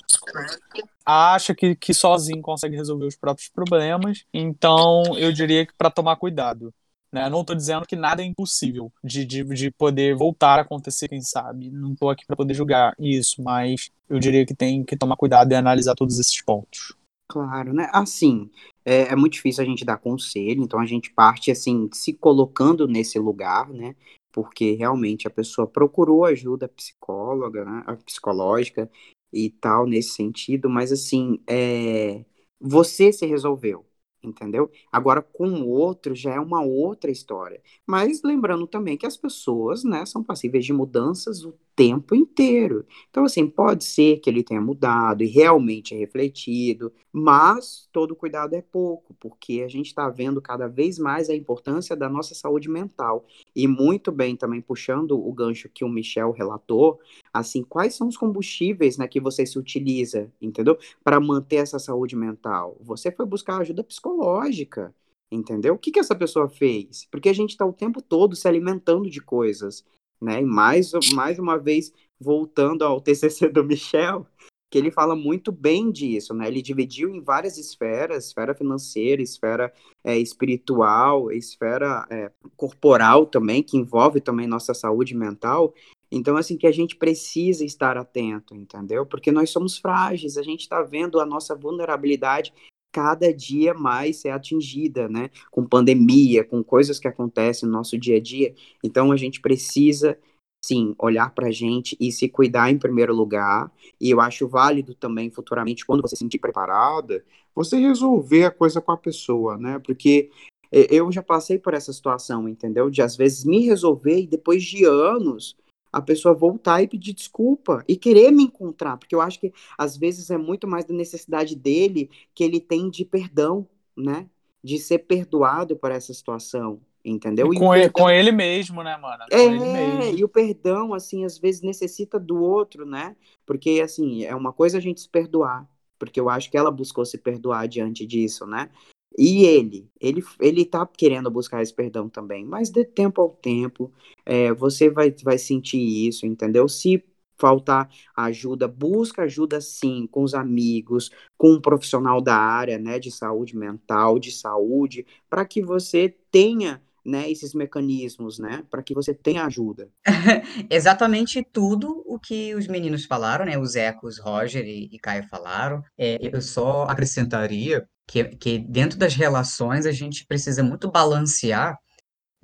acha que, que sozinho consegue resolver os próprios problemas. Então eu diria que para tomar cuidado. Né? Não estou dizendo que nada é impossível de, de, de poder voltar a acontecer, quem sabe. Não estou aqui para poder julgar isso, mas eu diria que tem que tomar cuidado e analisar todos esses pontos. Claro, né? Assim, é, é muito difícil a gente dar conselho, então a gente parte, assim, se colocando nesse lugar, né? Porque realmente a pessoa procurou ajuda psicóloga, né? a Psicológica e tal, nesse sentido, mas assim, é, você se resolveu, entendeu? Agora, com o outro já é uma outra história. Mas lembrando também que as pessoas, né, são passíveis de mudanças o tempo inteiro. Então, assim, pode ser que ele tenha mudado e realmente refletido, mas todo cuidado é pouco, porque a gente está vendo cada vez mais a importância da nossa saúde mental. E muito bem também puxando o gancho que o Michel relatou, assim, quais são os combustíveis, né, que você se utiliza, entendeu? Para manter essa saúde mental. Você foi buscar ajuda psicológica. Entendeu? O que, que essa pessoa fez? Porque a gente está o tempo todo se alimentando de coisas né? E mais, mais uma vez, voltando ao TCC do Michel, que ele fala muito bem disso, né? Ele dividiu em várias esferas, esfera financeira, esfera é, espiritual, esfera é, corporal também, que envolve também nossa saúde mental. Então, assim, que a gente precisa estar atento, entendeu? Porque nós somos frágeis, a gente está vendo a nossa vulnerabilidade cada dia mais ser atingida, né? Com pandemia, com coisas que acontecem no nosso dia a dia. Então a gente precisa, sim, olhar para a gente e se cuidar em primeiro lugar. E eu acho válido também futuramente, quando você se sentir preparada, você resolver a coisa com a pessoa, né? Porque eu já passei por essa situação, entendeu? De às vezes me resolver e depois de anos a pessoa voltar e pedir desculpa e querer me encontrar, porque eu acho que às vezes é muito mais da necessidade dele que ele tem de perdão, né? De ser perdoado por essa situação, entendeu? E com, e ele, com ele mesmo, né, mano? Com é, ele mesmo. e o perdão, assim, às vezes necessita do outro, né? Porque, assim, é uma coisa a gente se perdoar, porque eu acho que ela buscou se perdoar diante disso, né? E ele, ele, ele tá querendo buscar esse perdão também, mas de tempo ao tempo, é, você vai, vai sentir isso, entendeu? Se faltar ajuda, busca ajuda sim com os amigos, com um profissional da área, né, de saúde mental, de saúde, para que você tenha né, esses mecanismos, né, para que você tenha ajuda. Exatamente tudo o que os meninos falaram, né, os ecos Roger e, e Caio falaram. É, eu só acrescentaria que, que dentro das relações a gente precisa muito balancear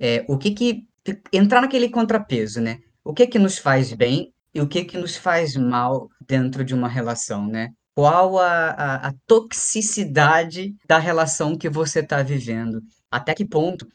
é, o que que entrar naquele contrapeso, né? O que que nos faz bem e o que que nos faz mal dentro de uma relação, né? Qual a, a, a toxicidade da relação que você está vivendo? Até que ponto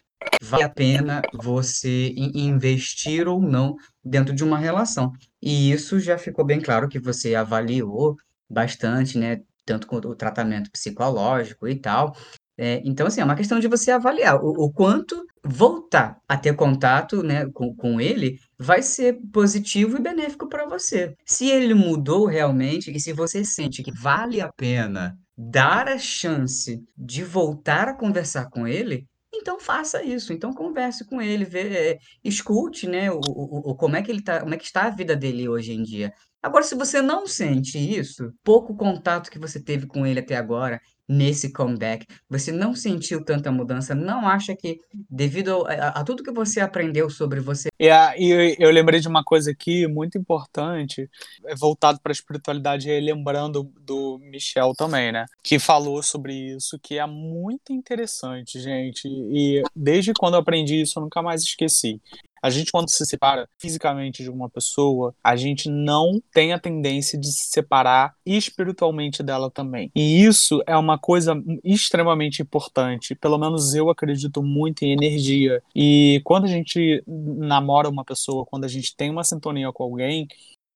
vale a pena você investir ou não dentro de uma relação? E isso já ficou bem claro que você avaliou bastante, né? Tanto com o tratamento psicológico e tal. É, então, assim, é uma questão de você avaliar o, o quanto voltar a ter contato, né, com, com ele vai ser positivo e benéfico para você. Se ele mudou realmente e se você sente que vale a pena dar a chance de voltar a conversar com ele, então faça isso. Então converse com ele, vê, é, escute, né, o, o, como é que ele tá, como é que está a vida dele hoje em dia. Agora, se você não sente isso, pouco contato que você teve com ele até agora, nesse comeback, você não sentiu tanta mudança, não acha que, devido a, a tudo que você aprendeu sobre você. E, e eu lembrei de uma coisa aqui muito importante, é voltado para a espiritualidade, lembrando do Michel também, né? Que falou sobre isso, que é muito interessante, gente. E desde quando eu aprendi isso, eu nunca mais esqueci. A gente, quando se separa fisicamente de uma pessoa, a gente não tem a tendência de se separar espiritualmente dela também. E isso é uma coisa extremamente importante. Pelo menos eu acredito muito em energia. E quando a gente namora uma pessoa, quando a gente tem uma sintonia com alguém,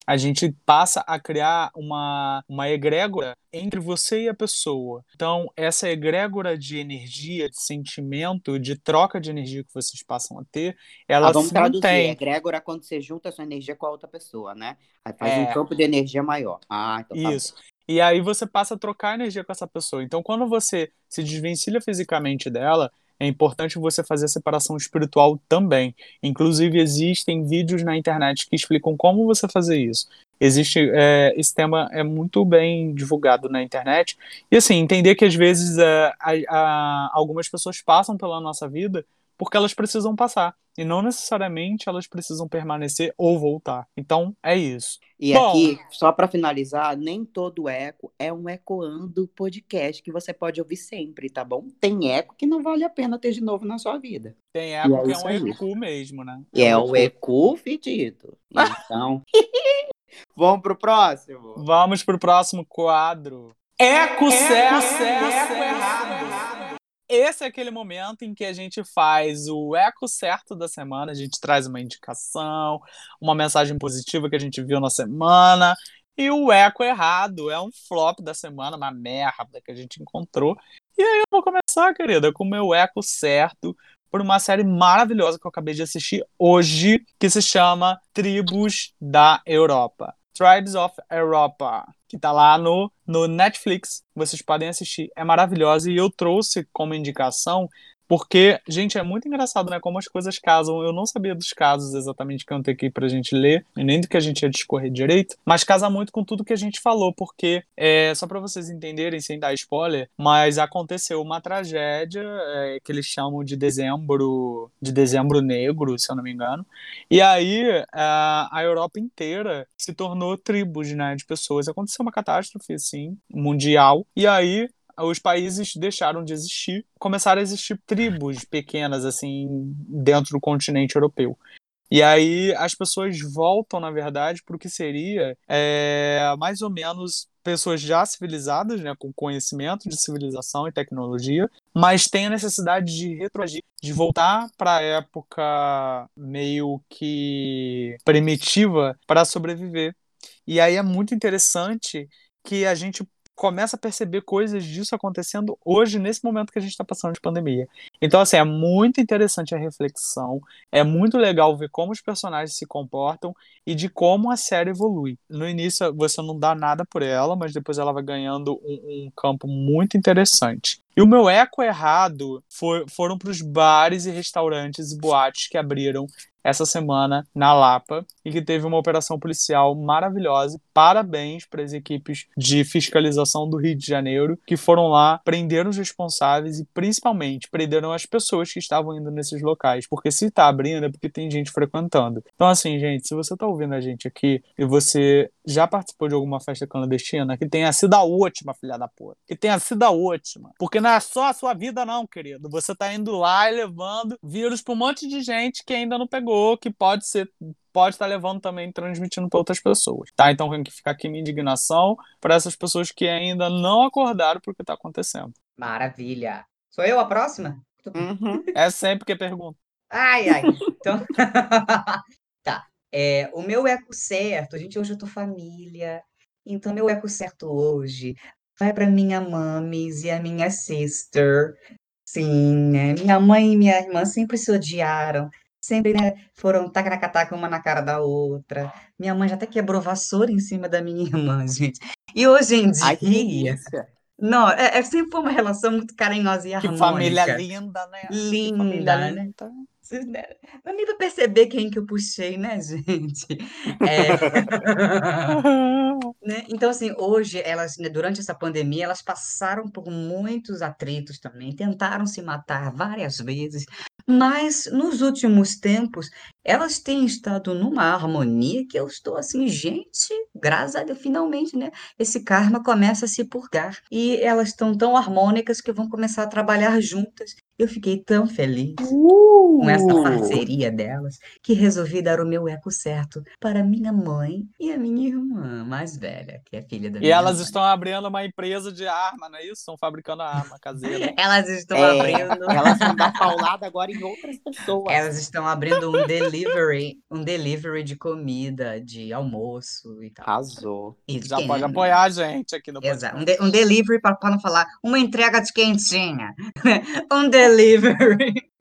a gente passa a criar uma, uma egrégora entre você e a pessoa. Então, essa egrégora de energia, de sentimento, de troca de energia que vocês passam a ter, ela ah, vamos se traduzir. mantém. Egrégora é quando você junta a sua energia com a outra pessoa, né? Aí faz um É. campo de energia maior. Ah, então tá Isso. E aí você passa a trocar energia com essa pessoa. Então, quando você se desvencilha fisicamente dela, é importante você fazer a separação espiritual também. Inclusive, existem vídeos na internet que explicam como você fazer isso. Existe, é, esse tema é muito bem divulgado na internet. E assim, entender que às vezes é, a- a- algumas pessoas passam pela nossa vida porque elas precisam passar. E não necessariamente elas precisam permanecer ou voltar. Então, é isso. E Bom. aqui, só para finalizar, nem todo eco é um ecoando podcast que você pode ouvir sempre, tá bom? Tem eco que não vale a pena ter de novo na sua vida. Tem eco é que é um aí. eco mesmo, né? E é um o eco fedido. Então, vamos pro próximo. Vamos pro próximo quadro. Eco certo, eco errado. Esse é aquele momento em que a gente faz o eco certo da semana, a gente traz uma indicação, uma mensagem positiva que a gente viu na semana, e o eco errado é um flop da semana, uma merda que a gente encontrou. E aí eu vou começar, querida, com o meu eco certo por uma série maravilhosa que eu acabei de assistir hoje, que se chama Tribos da Europa. Tribes of Europa, que tá lá no, no Netflix. Vocês podem assistir, é maravilhosa. E eu trouxe como indicação porque, gente, é muito engraçado, né? Como as coisas casam. Eu não sabia dos casos exatamente que eu aqui pra gente ler, nem do que a gente ia discorrer direito, mas casa muito com tudo que a gente falou, porque, é, só pra vocês entenderem, sem dar spoiler, mas aconteceu uma tragédia é, que eles chamam de dezembro, de dezembro negro, se eu não me engano. E aí a, a Europa inteira se tornou tribos, né, de pessoas. Aconteceu uma catástrofe, assim, mundial. E aí os países deixaram de existir, começaram a existir tribos pequenas, assim, dentro do continente europeu. E aí as pessoas voltam, na verdade, para o que seria é, mais ou menos pessoas já civilizadas, né, com conhecimento de civilização e tecnologia, mas tem a necessidade de retroagir, de voltar para a época meio que primitiva para sobreviver. E aí é muito interessante que a gente começa a perceber coisas disso acontecendo hoje, nesse momento que a gente está passando de pandemia. Então, assim, é muito interessante a reflexão, é muito legal ver como os personagens se comportam e de como a série evolui. No início, você não dá nada por ela, mas depois ela vai ganhando um, um campo muito interessante. E o meu eco errado for, foram para os bares e restaurantes e boates que abriram essa semana na Lapa e que teve uma operação policial maravilhosa. Parabéns para as equipes de fiscalização do Rio de Janeiro que foram lá, prenderam os responsáveis e principalmente prenderam as pessoas que estavam indo nesses locais, porque se está abrindo é porque tem gente frequentando. Então assim, gente, se você está ouvindo a gente aqui e você já participou de alguma festa clandestina, que tenha sido a última, filha da puta. Que tenha sido a última. Porque não é só a sua vida não, querido. Você tá indo lá e levando vírus para um monte de gente que ainda não pegou que pode ser pode estar levando também transmitindo para outras pessoas, tá? Então tem que ficar aqui minha indignação para essas pessoas que ainda não acordaram para o que está acontecendo. Maravilha. Sou eu a próxima? Uhum. É sempre que pergunto. Ai, ai. Então, tá. É, o meu eco certo, gente, hoje eu tô família. Então, meu eco certo hoje vai para minha mames e a minha sister. Sim, né? Minha mãe e minha irmã sempre se odiaram, sempre, né, foram taca uma na cara da outra. Minha mãe já até quebrou vassoura em cima da minha irmã, gente. E hoje em Ai, que dia, delícia. não, é, é sempre uma relação muito carinhosa e Que família harmônica. linda, né? Linda, família né? linda. Não nem pra perceber quem que eu puxei, né, gente? É. Né? Então, assim, hoje, elas, né, durante essa pandemia, elas passaram por muitos atritos também, tentaram se matar várias vezes, mas nos últimos tempos, elas têm estado numa harmonia que eu estou assim, gente, graças a Deus, finalmente, né? Esse karma começa a se purgar. E elas estão tão harmônicas que vão começar a trabalhar juntas. Eu fiquei tão feliz com essa Uh! parceria delas que resolvi dar o meu eco certo para minha mãe e a minha irmã mais velha, que é filha da E minha elas mãe. estão abrindo uma empresa de arma, não é isso? Estão fabricando arma caseira. Elas estão É, abrindo. elas vão dar paulada agora em outras pessoas. Elas estão abrindo um delivery, um delivery de comida, de almoço e tal. Arrasou. Isso, Já pode apoiar a gente aqui no Exato. Um, de- um delivery, para não falar, uma entrega de quentinha. um delivery.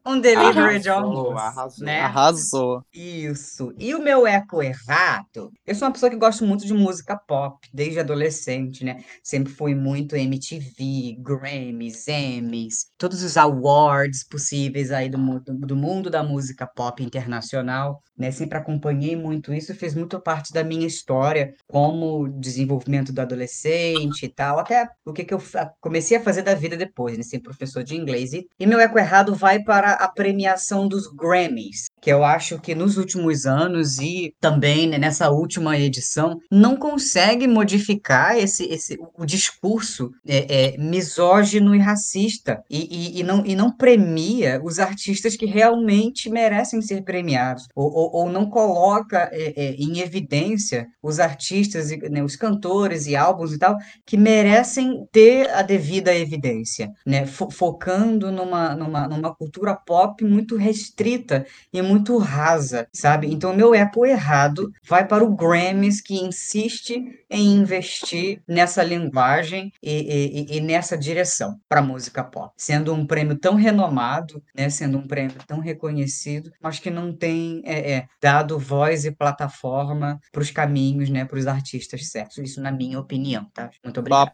Um delivery de Arrasou, almoço. arrasou. Né? Arrasou. Isso. E o meu eco errado, eu sou uma pessoa que gosta muito de música pop, desde adolescente, né? Sempre fui muito MTV, Grammys, Emmys, todos os awards possíveis aí do, mu- do mundo da música pop internacional, né? Sempre acompanhei muito isso, fez muito parte da minha história como desenvolvimento do adolescente e tal, até o que que eu comecei a fazer da vida depois, né? Ser professor de inglês. E, e meu eco errado vai para a premiação dos Grammys, que eu acho que nos últimos anos e também né, nessa última edição não consegue modificar esse, esse o discurso é, é, misógino e racista e, e, e não, e não premia os artistas que realmente merecem ser premiados ou, ou, ou não coloca é, é, em evidência os artistas, né, os cantores e álbuns e tal que merecem ter a devida evidência, né? Fo- focando numa, numa, numa cultura pop muito restrita e muito rasa, sabe? Então, meu eco errado vai para o Grammys, que insiste em investir nessa linguagem e, e- e- nessa direção para música pop, sendo um prêmio tão renomado, né? Sendo um prêmio tão reconhecido, mas que não tem é, dado voz e plataforma para os caminhos, né? Para os artistas certos. Isso na minha opinião, tá? Muito obrigado.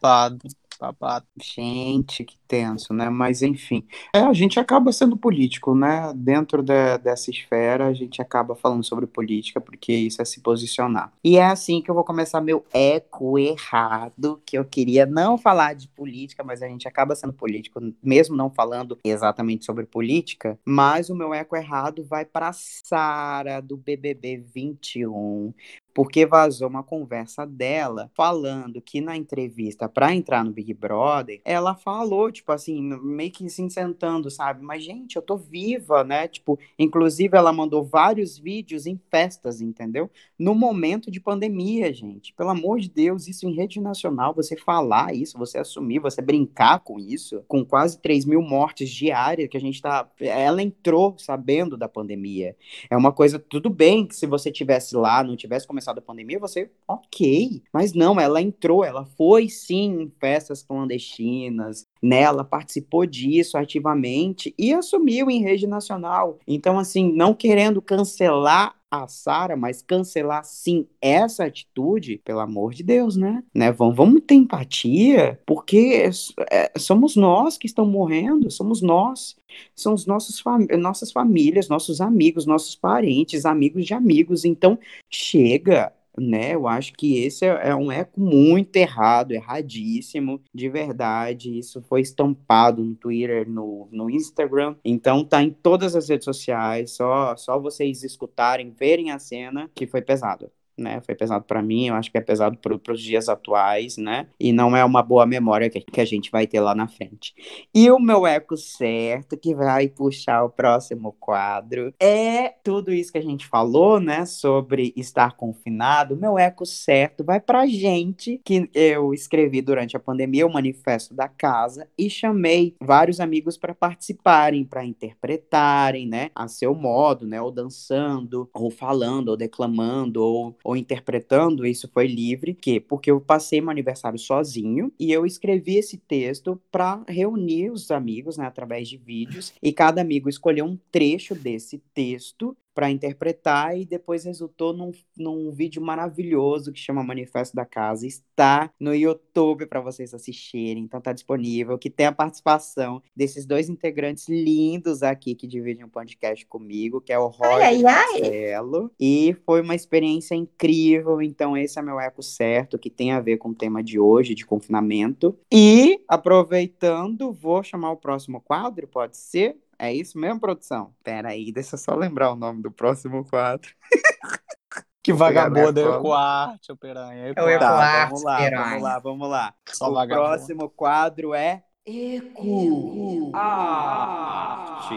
Babado. Gente, que tenso, né? Mas enfim, é, a gente acaba sendo político, né? Dentro da- dessa esfera, a gente acaba falando sobre política, porque isso é se posicionar. E é assim que eu vou começar meu eco errado, que eu queria não falar de política, mas a gente acaba sendo político, mesmo não falando exatamente sobre política. Mas o meu eco errado vai para Sara do BBB 21 porque vazou uma conversa dela falando que na entrevista para entrar no Big Brother, ela falou, tipo assim, meio que se sentando, sabe? Mas, gente, eu tô viva, né? Tipo, inclusive ela mandou vários vídeos em festas, entendeu? No momento de pandemia, gente. Pelo amor de Deus, isso em rede nacional, você falar isso, você assumir, você brincar com isso, com quase 3 mil mortes diárias que a gente tá. Ela entrou sabendo da pandemia. É uma coisa, tudo bem que se você tivesse lá, não tivesse começado começado a pandemia, você, ok. Mas não, ela entrou, ela foi sim em festas clandestinas, né? Participou disso ativamente e assumiu em rede nacional. Então, assim, não querendo cancelar a Sara, mas cancelar sim essa atitude, pelo amor de Deus, né? né? Vamos, vamos ter empatia, porque é, somos nós que estamos morrendo, somos nós, são os nossos fam nossas famílias, nossos amigos, nossos parentes, amigos de amigos. Então, chega, né? Eu acho que esse é, é, um eco muito errado, erradíssimo, de verdade. Isso foi estampado no Twitter, no, no Instagram. Então tá em todas as redes sociais. Só, só vocês escutarem, verem a cena que foi pesado né? Foi pesado para mim, eu acho que é pesado para os dias atuais, né? E não é uma boa memória que, que a gente vai ter lá na frente. E o meu eco certo, que vai puxar o próximo quadro, é tudo isso que a gente falou, né? Sobre estar confinado. O meu eco certo vai pra gente, que eu escrevi durante a pandemia o manifesto da casa e chamei vários amigos para participarem, para interpretarem, né? A seu modo, né? Ou dançando, ou falando, ou declamando, ou ou interpretando, isso foi livre, que porque eu passei meu aniversário sozinho e eu escrevi esse texto para reunir os amigos, né, através de vídeos, e cada amigo escolheu um trecho desse texto para interpretar e depois resultou num, num vídeo maravilhoso que chama Manifesto da Casa. Está no YouTube para vocês assistirem, então tá disponível, que tem a participação desses dois integrantes lindos aqui que dividem um podcast comigo, que é o Roger e Marcelo. E foi uma experiência incrível, então esse é meu eco certo, que tem a ver com o tema de hoje, de confinamento. E, aproveitando, vou chamar o próximo quadro, pode ser? É isso mesmo, produção? Pera aí, deixa eu só lembrar o nome do próximo quadro. Que vagabundo é o Ecoarte, o Piranha. É o Ecoarte, Vamos lá, vamos lá, vamos lá. Só o vagabundo. próximo quadro é Eco Arte.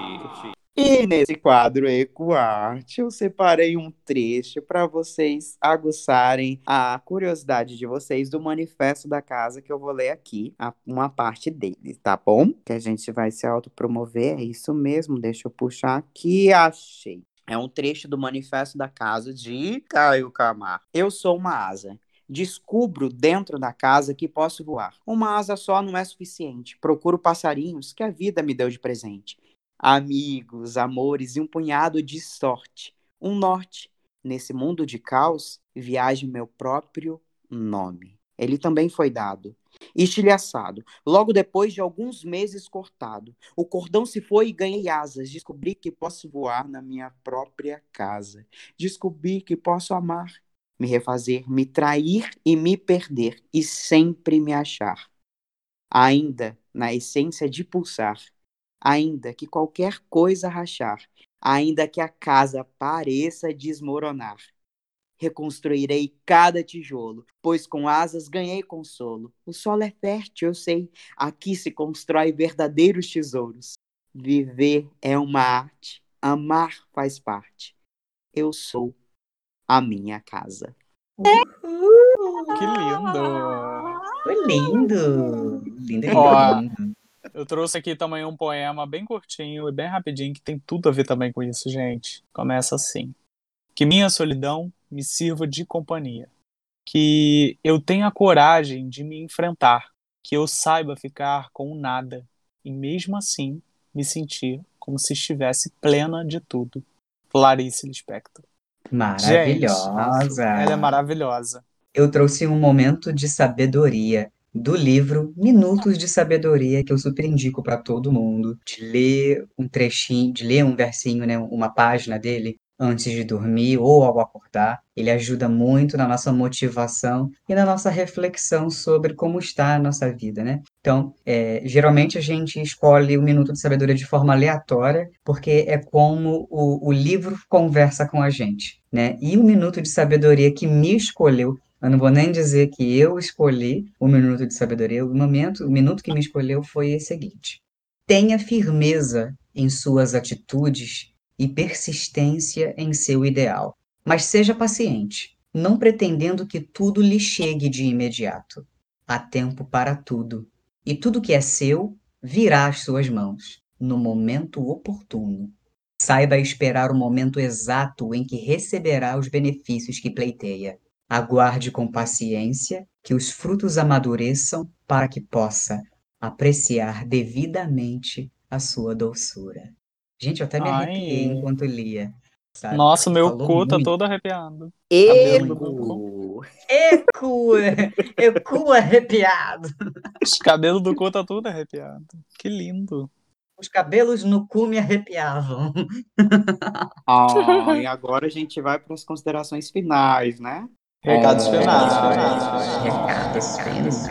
E nesse quadro EcoArte, eu separei um trecho para vocês aguçarem a curiosidade de vocês do manifesto da casa que eu vou ler aqui, uma parte dele, tá bom? Que a gente vai se autopromover, é isso mesmo, deixa eu puxar aqui, achei. É um trecho do manifesto da casa de Caio Camargo. Eu sou uma asa. Descubro dentro da casa que posso voar. Uma asa só não é suficiente. Procuro passarinhos que a vida me deu de presente amigos, amores e um punhado de sorte. Um norte. Nesse mundo de caos, viaje meu próprio nome. Ele também foi dado. Estilhaçado. Logo depois de alguns meses cortado. O cordão se foi e ganhei asas. Descobri que posso voar na minha própria casa. Descobri que posso amar, me refazer, me trair e me perder. E sempre me achar. Ainda na essência de pulsar ainda que qualquer coisa rachar, ainda que a casa pareça desmoronar. Reconstruirei cada tijolo, pois com asas ganhei consolo. O solo é fértil, eu sei, aqui se constrói verdadeiros tesouros. Viver é uma arte, amar faz parte. Eu sou a minha casa. Que lindo! Foi lindo. Lindo, lindo, lindo. Eu trouxe aqui também um poema bem curtinho e bem rapidinho, que tem tudo a ver também com isso, gente. Começa assim. Que minha solidão me sirva de companhia. Que eu tenha coragem de me enfrentar. Que eu saiba ficar com nada. E mesmo assim, me sentir como se estivesse plena de tudo. Clarice Lispector. Maravilhosa. Ela é maravilhosa. Eu trouxe um momento de sabedoria do livro Minutos de Sabedoria, que eu super indico para todo mundo, de ler um trechinho, de ler um versinho, né, uma página dele antes de dormir ou ao acordar. Ele ajuda muito na nossa motivação e na nossa reflexão sobre como está a nossa vida, né? Então, é, geralmente a gente escolhe o Minuto de Sabedoria de forma aleatória, porque é como o, o livro conversa com a gente, né? E o Minuto de Sabedoria que me escolheu eu não vou nem dizer que eu escolhi o minuto de sabedoria. O momento, o minuto que me escolheu foi o seguinte: tenha firmeza em suas atitudes e persistência em seu ideal, mas seja paciente, não pretendendo que tudo lhe chegue de imediato. Há tempo para tudo, e tudo que é seu virá às suas mãos no momento oportuno. Saiba esperar o momento exato em que receberá os benefícios que pleiteia. Aguarde com paciência que os frutos amadureçam para que possa apreciar devidamente a sua doçura. Gente, eu até me Ai. arrepiei enquanto lia. sabe? Nossa, meu Falou cu tá muito. todo arrepiado. Eco! Eco! Eco arrepiado. Os cabelos do cu tá tudo arrepiado. Que lindo. Os cabelos no cu me arrepiavam. Ah, e agora a gente vai para as considerações finais, né? Recados É. finais. Recados finais.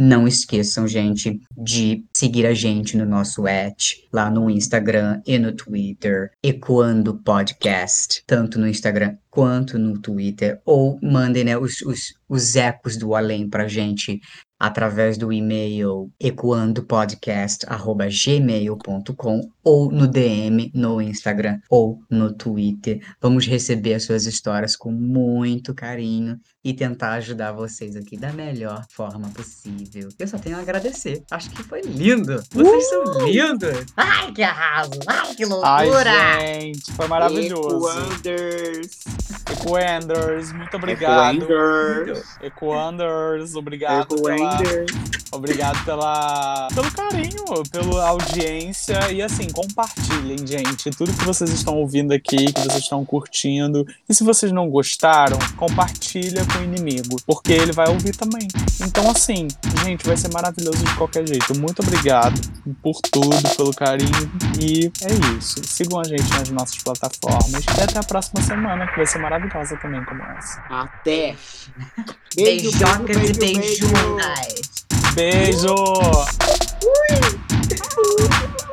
Não esqueçam, gente, de seguir a gente no nosso at, lá no Instagram e no Twitter, Ecoando Podcast, tanto no Instagram quanto no Twitter, ou mandem né, os, os, os ecos do além pra gente através do e-mail ecoandopodcast.gmail.com ou no DM no Instagram ou no Twitter. Vamos receber as suas histórias com muito carinho e tentar ajudar vocês aqui da melhor forma possível. Eu só tenho a agradecer. Acho que foi lindo. Vocês são lindos. Ai, que arraso. Ai, que Ai, loucura. gente, foi maravilhoso. Ecoanders! Ecoanders, muito obrigado. Ecoanders! Ecoanders, obrigado pela, Ecoanders! Obrigado pela, pelo carinho, pela audiência e assim, compartilhem, gente, tudo que vocês estão ouvindo aqui, que vocês estão curtindo. E se vocês não gostaram, compartilha com o inimigo, porque ele vai ouvir também. Então assim, gente, vai ser maravilhoso de qualquer jeito. Muito obrigado por tudo, pelo carinho e é isso. Sigam a gente nas nossas plataformas e até a próxima semana, que vai ser maravilhosa também como essa. Até! Beijocas e beijunas. Beijo! Beijo! Ui.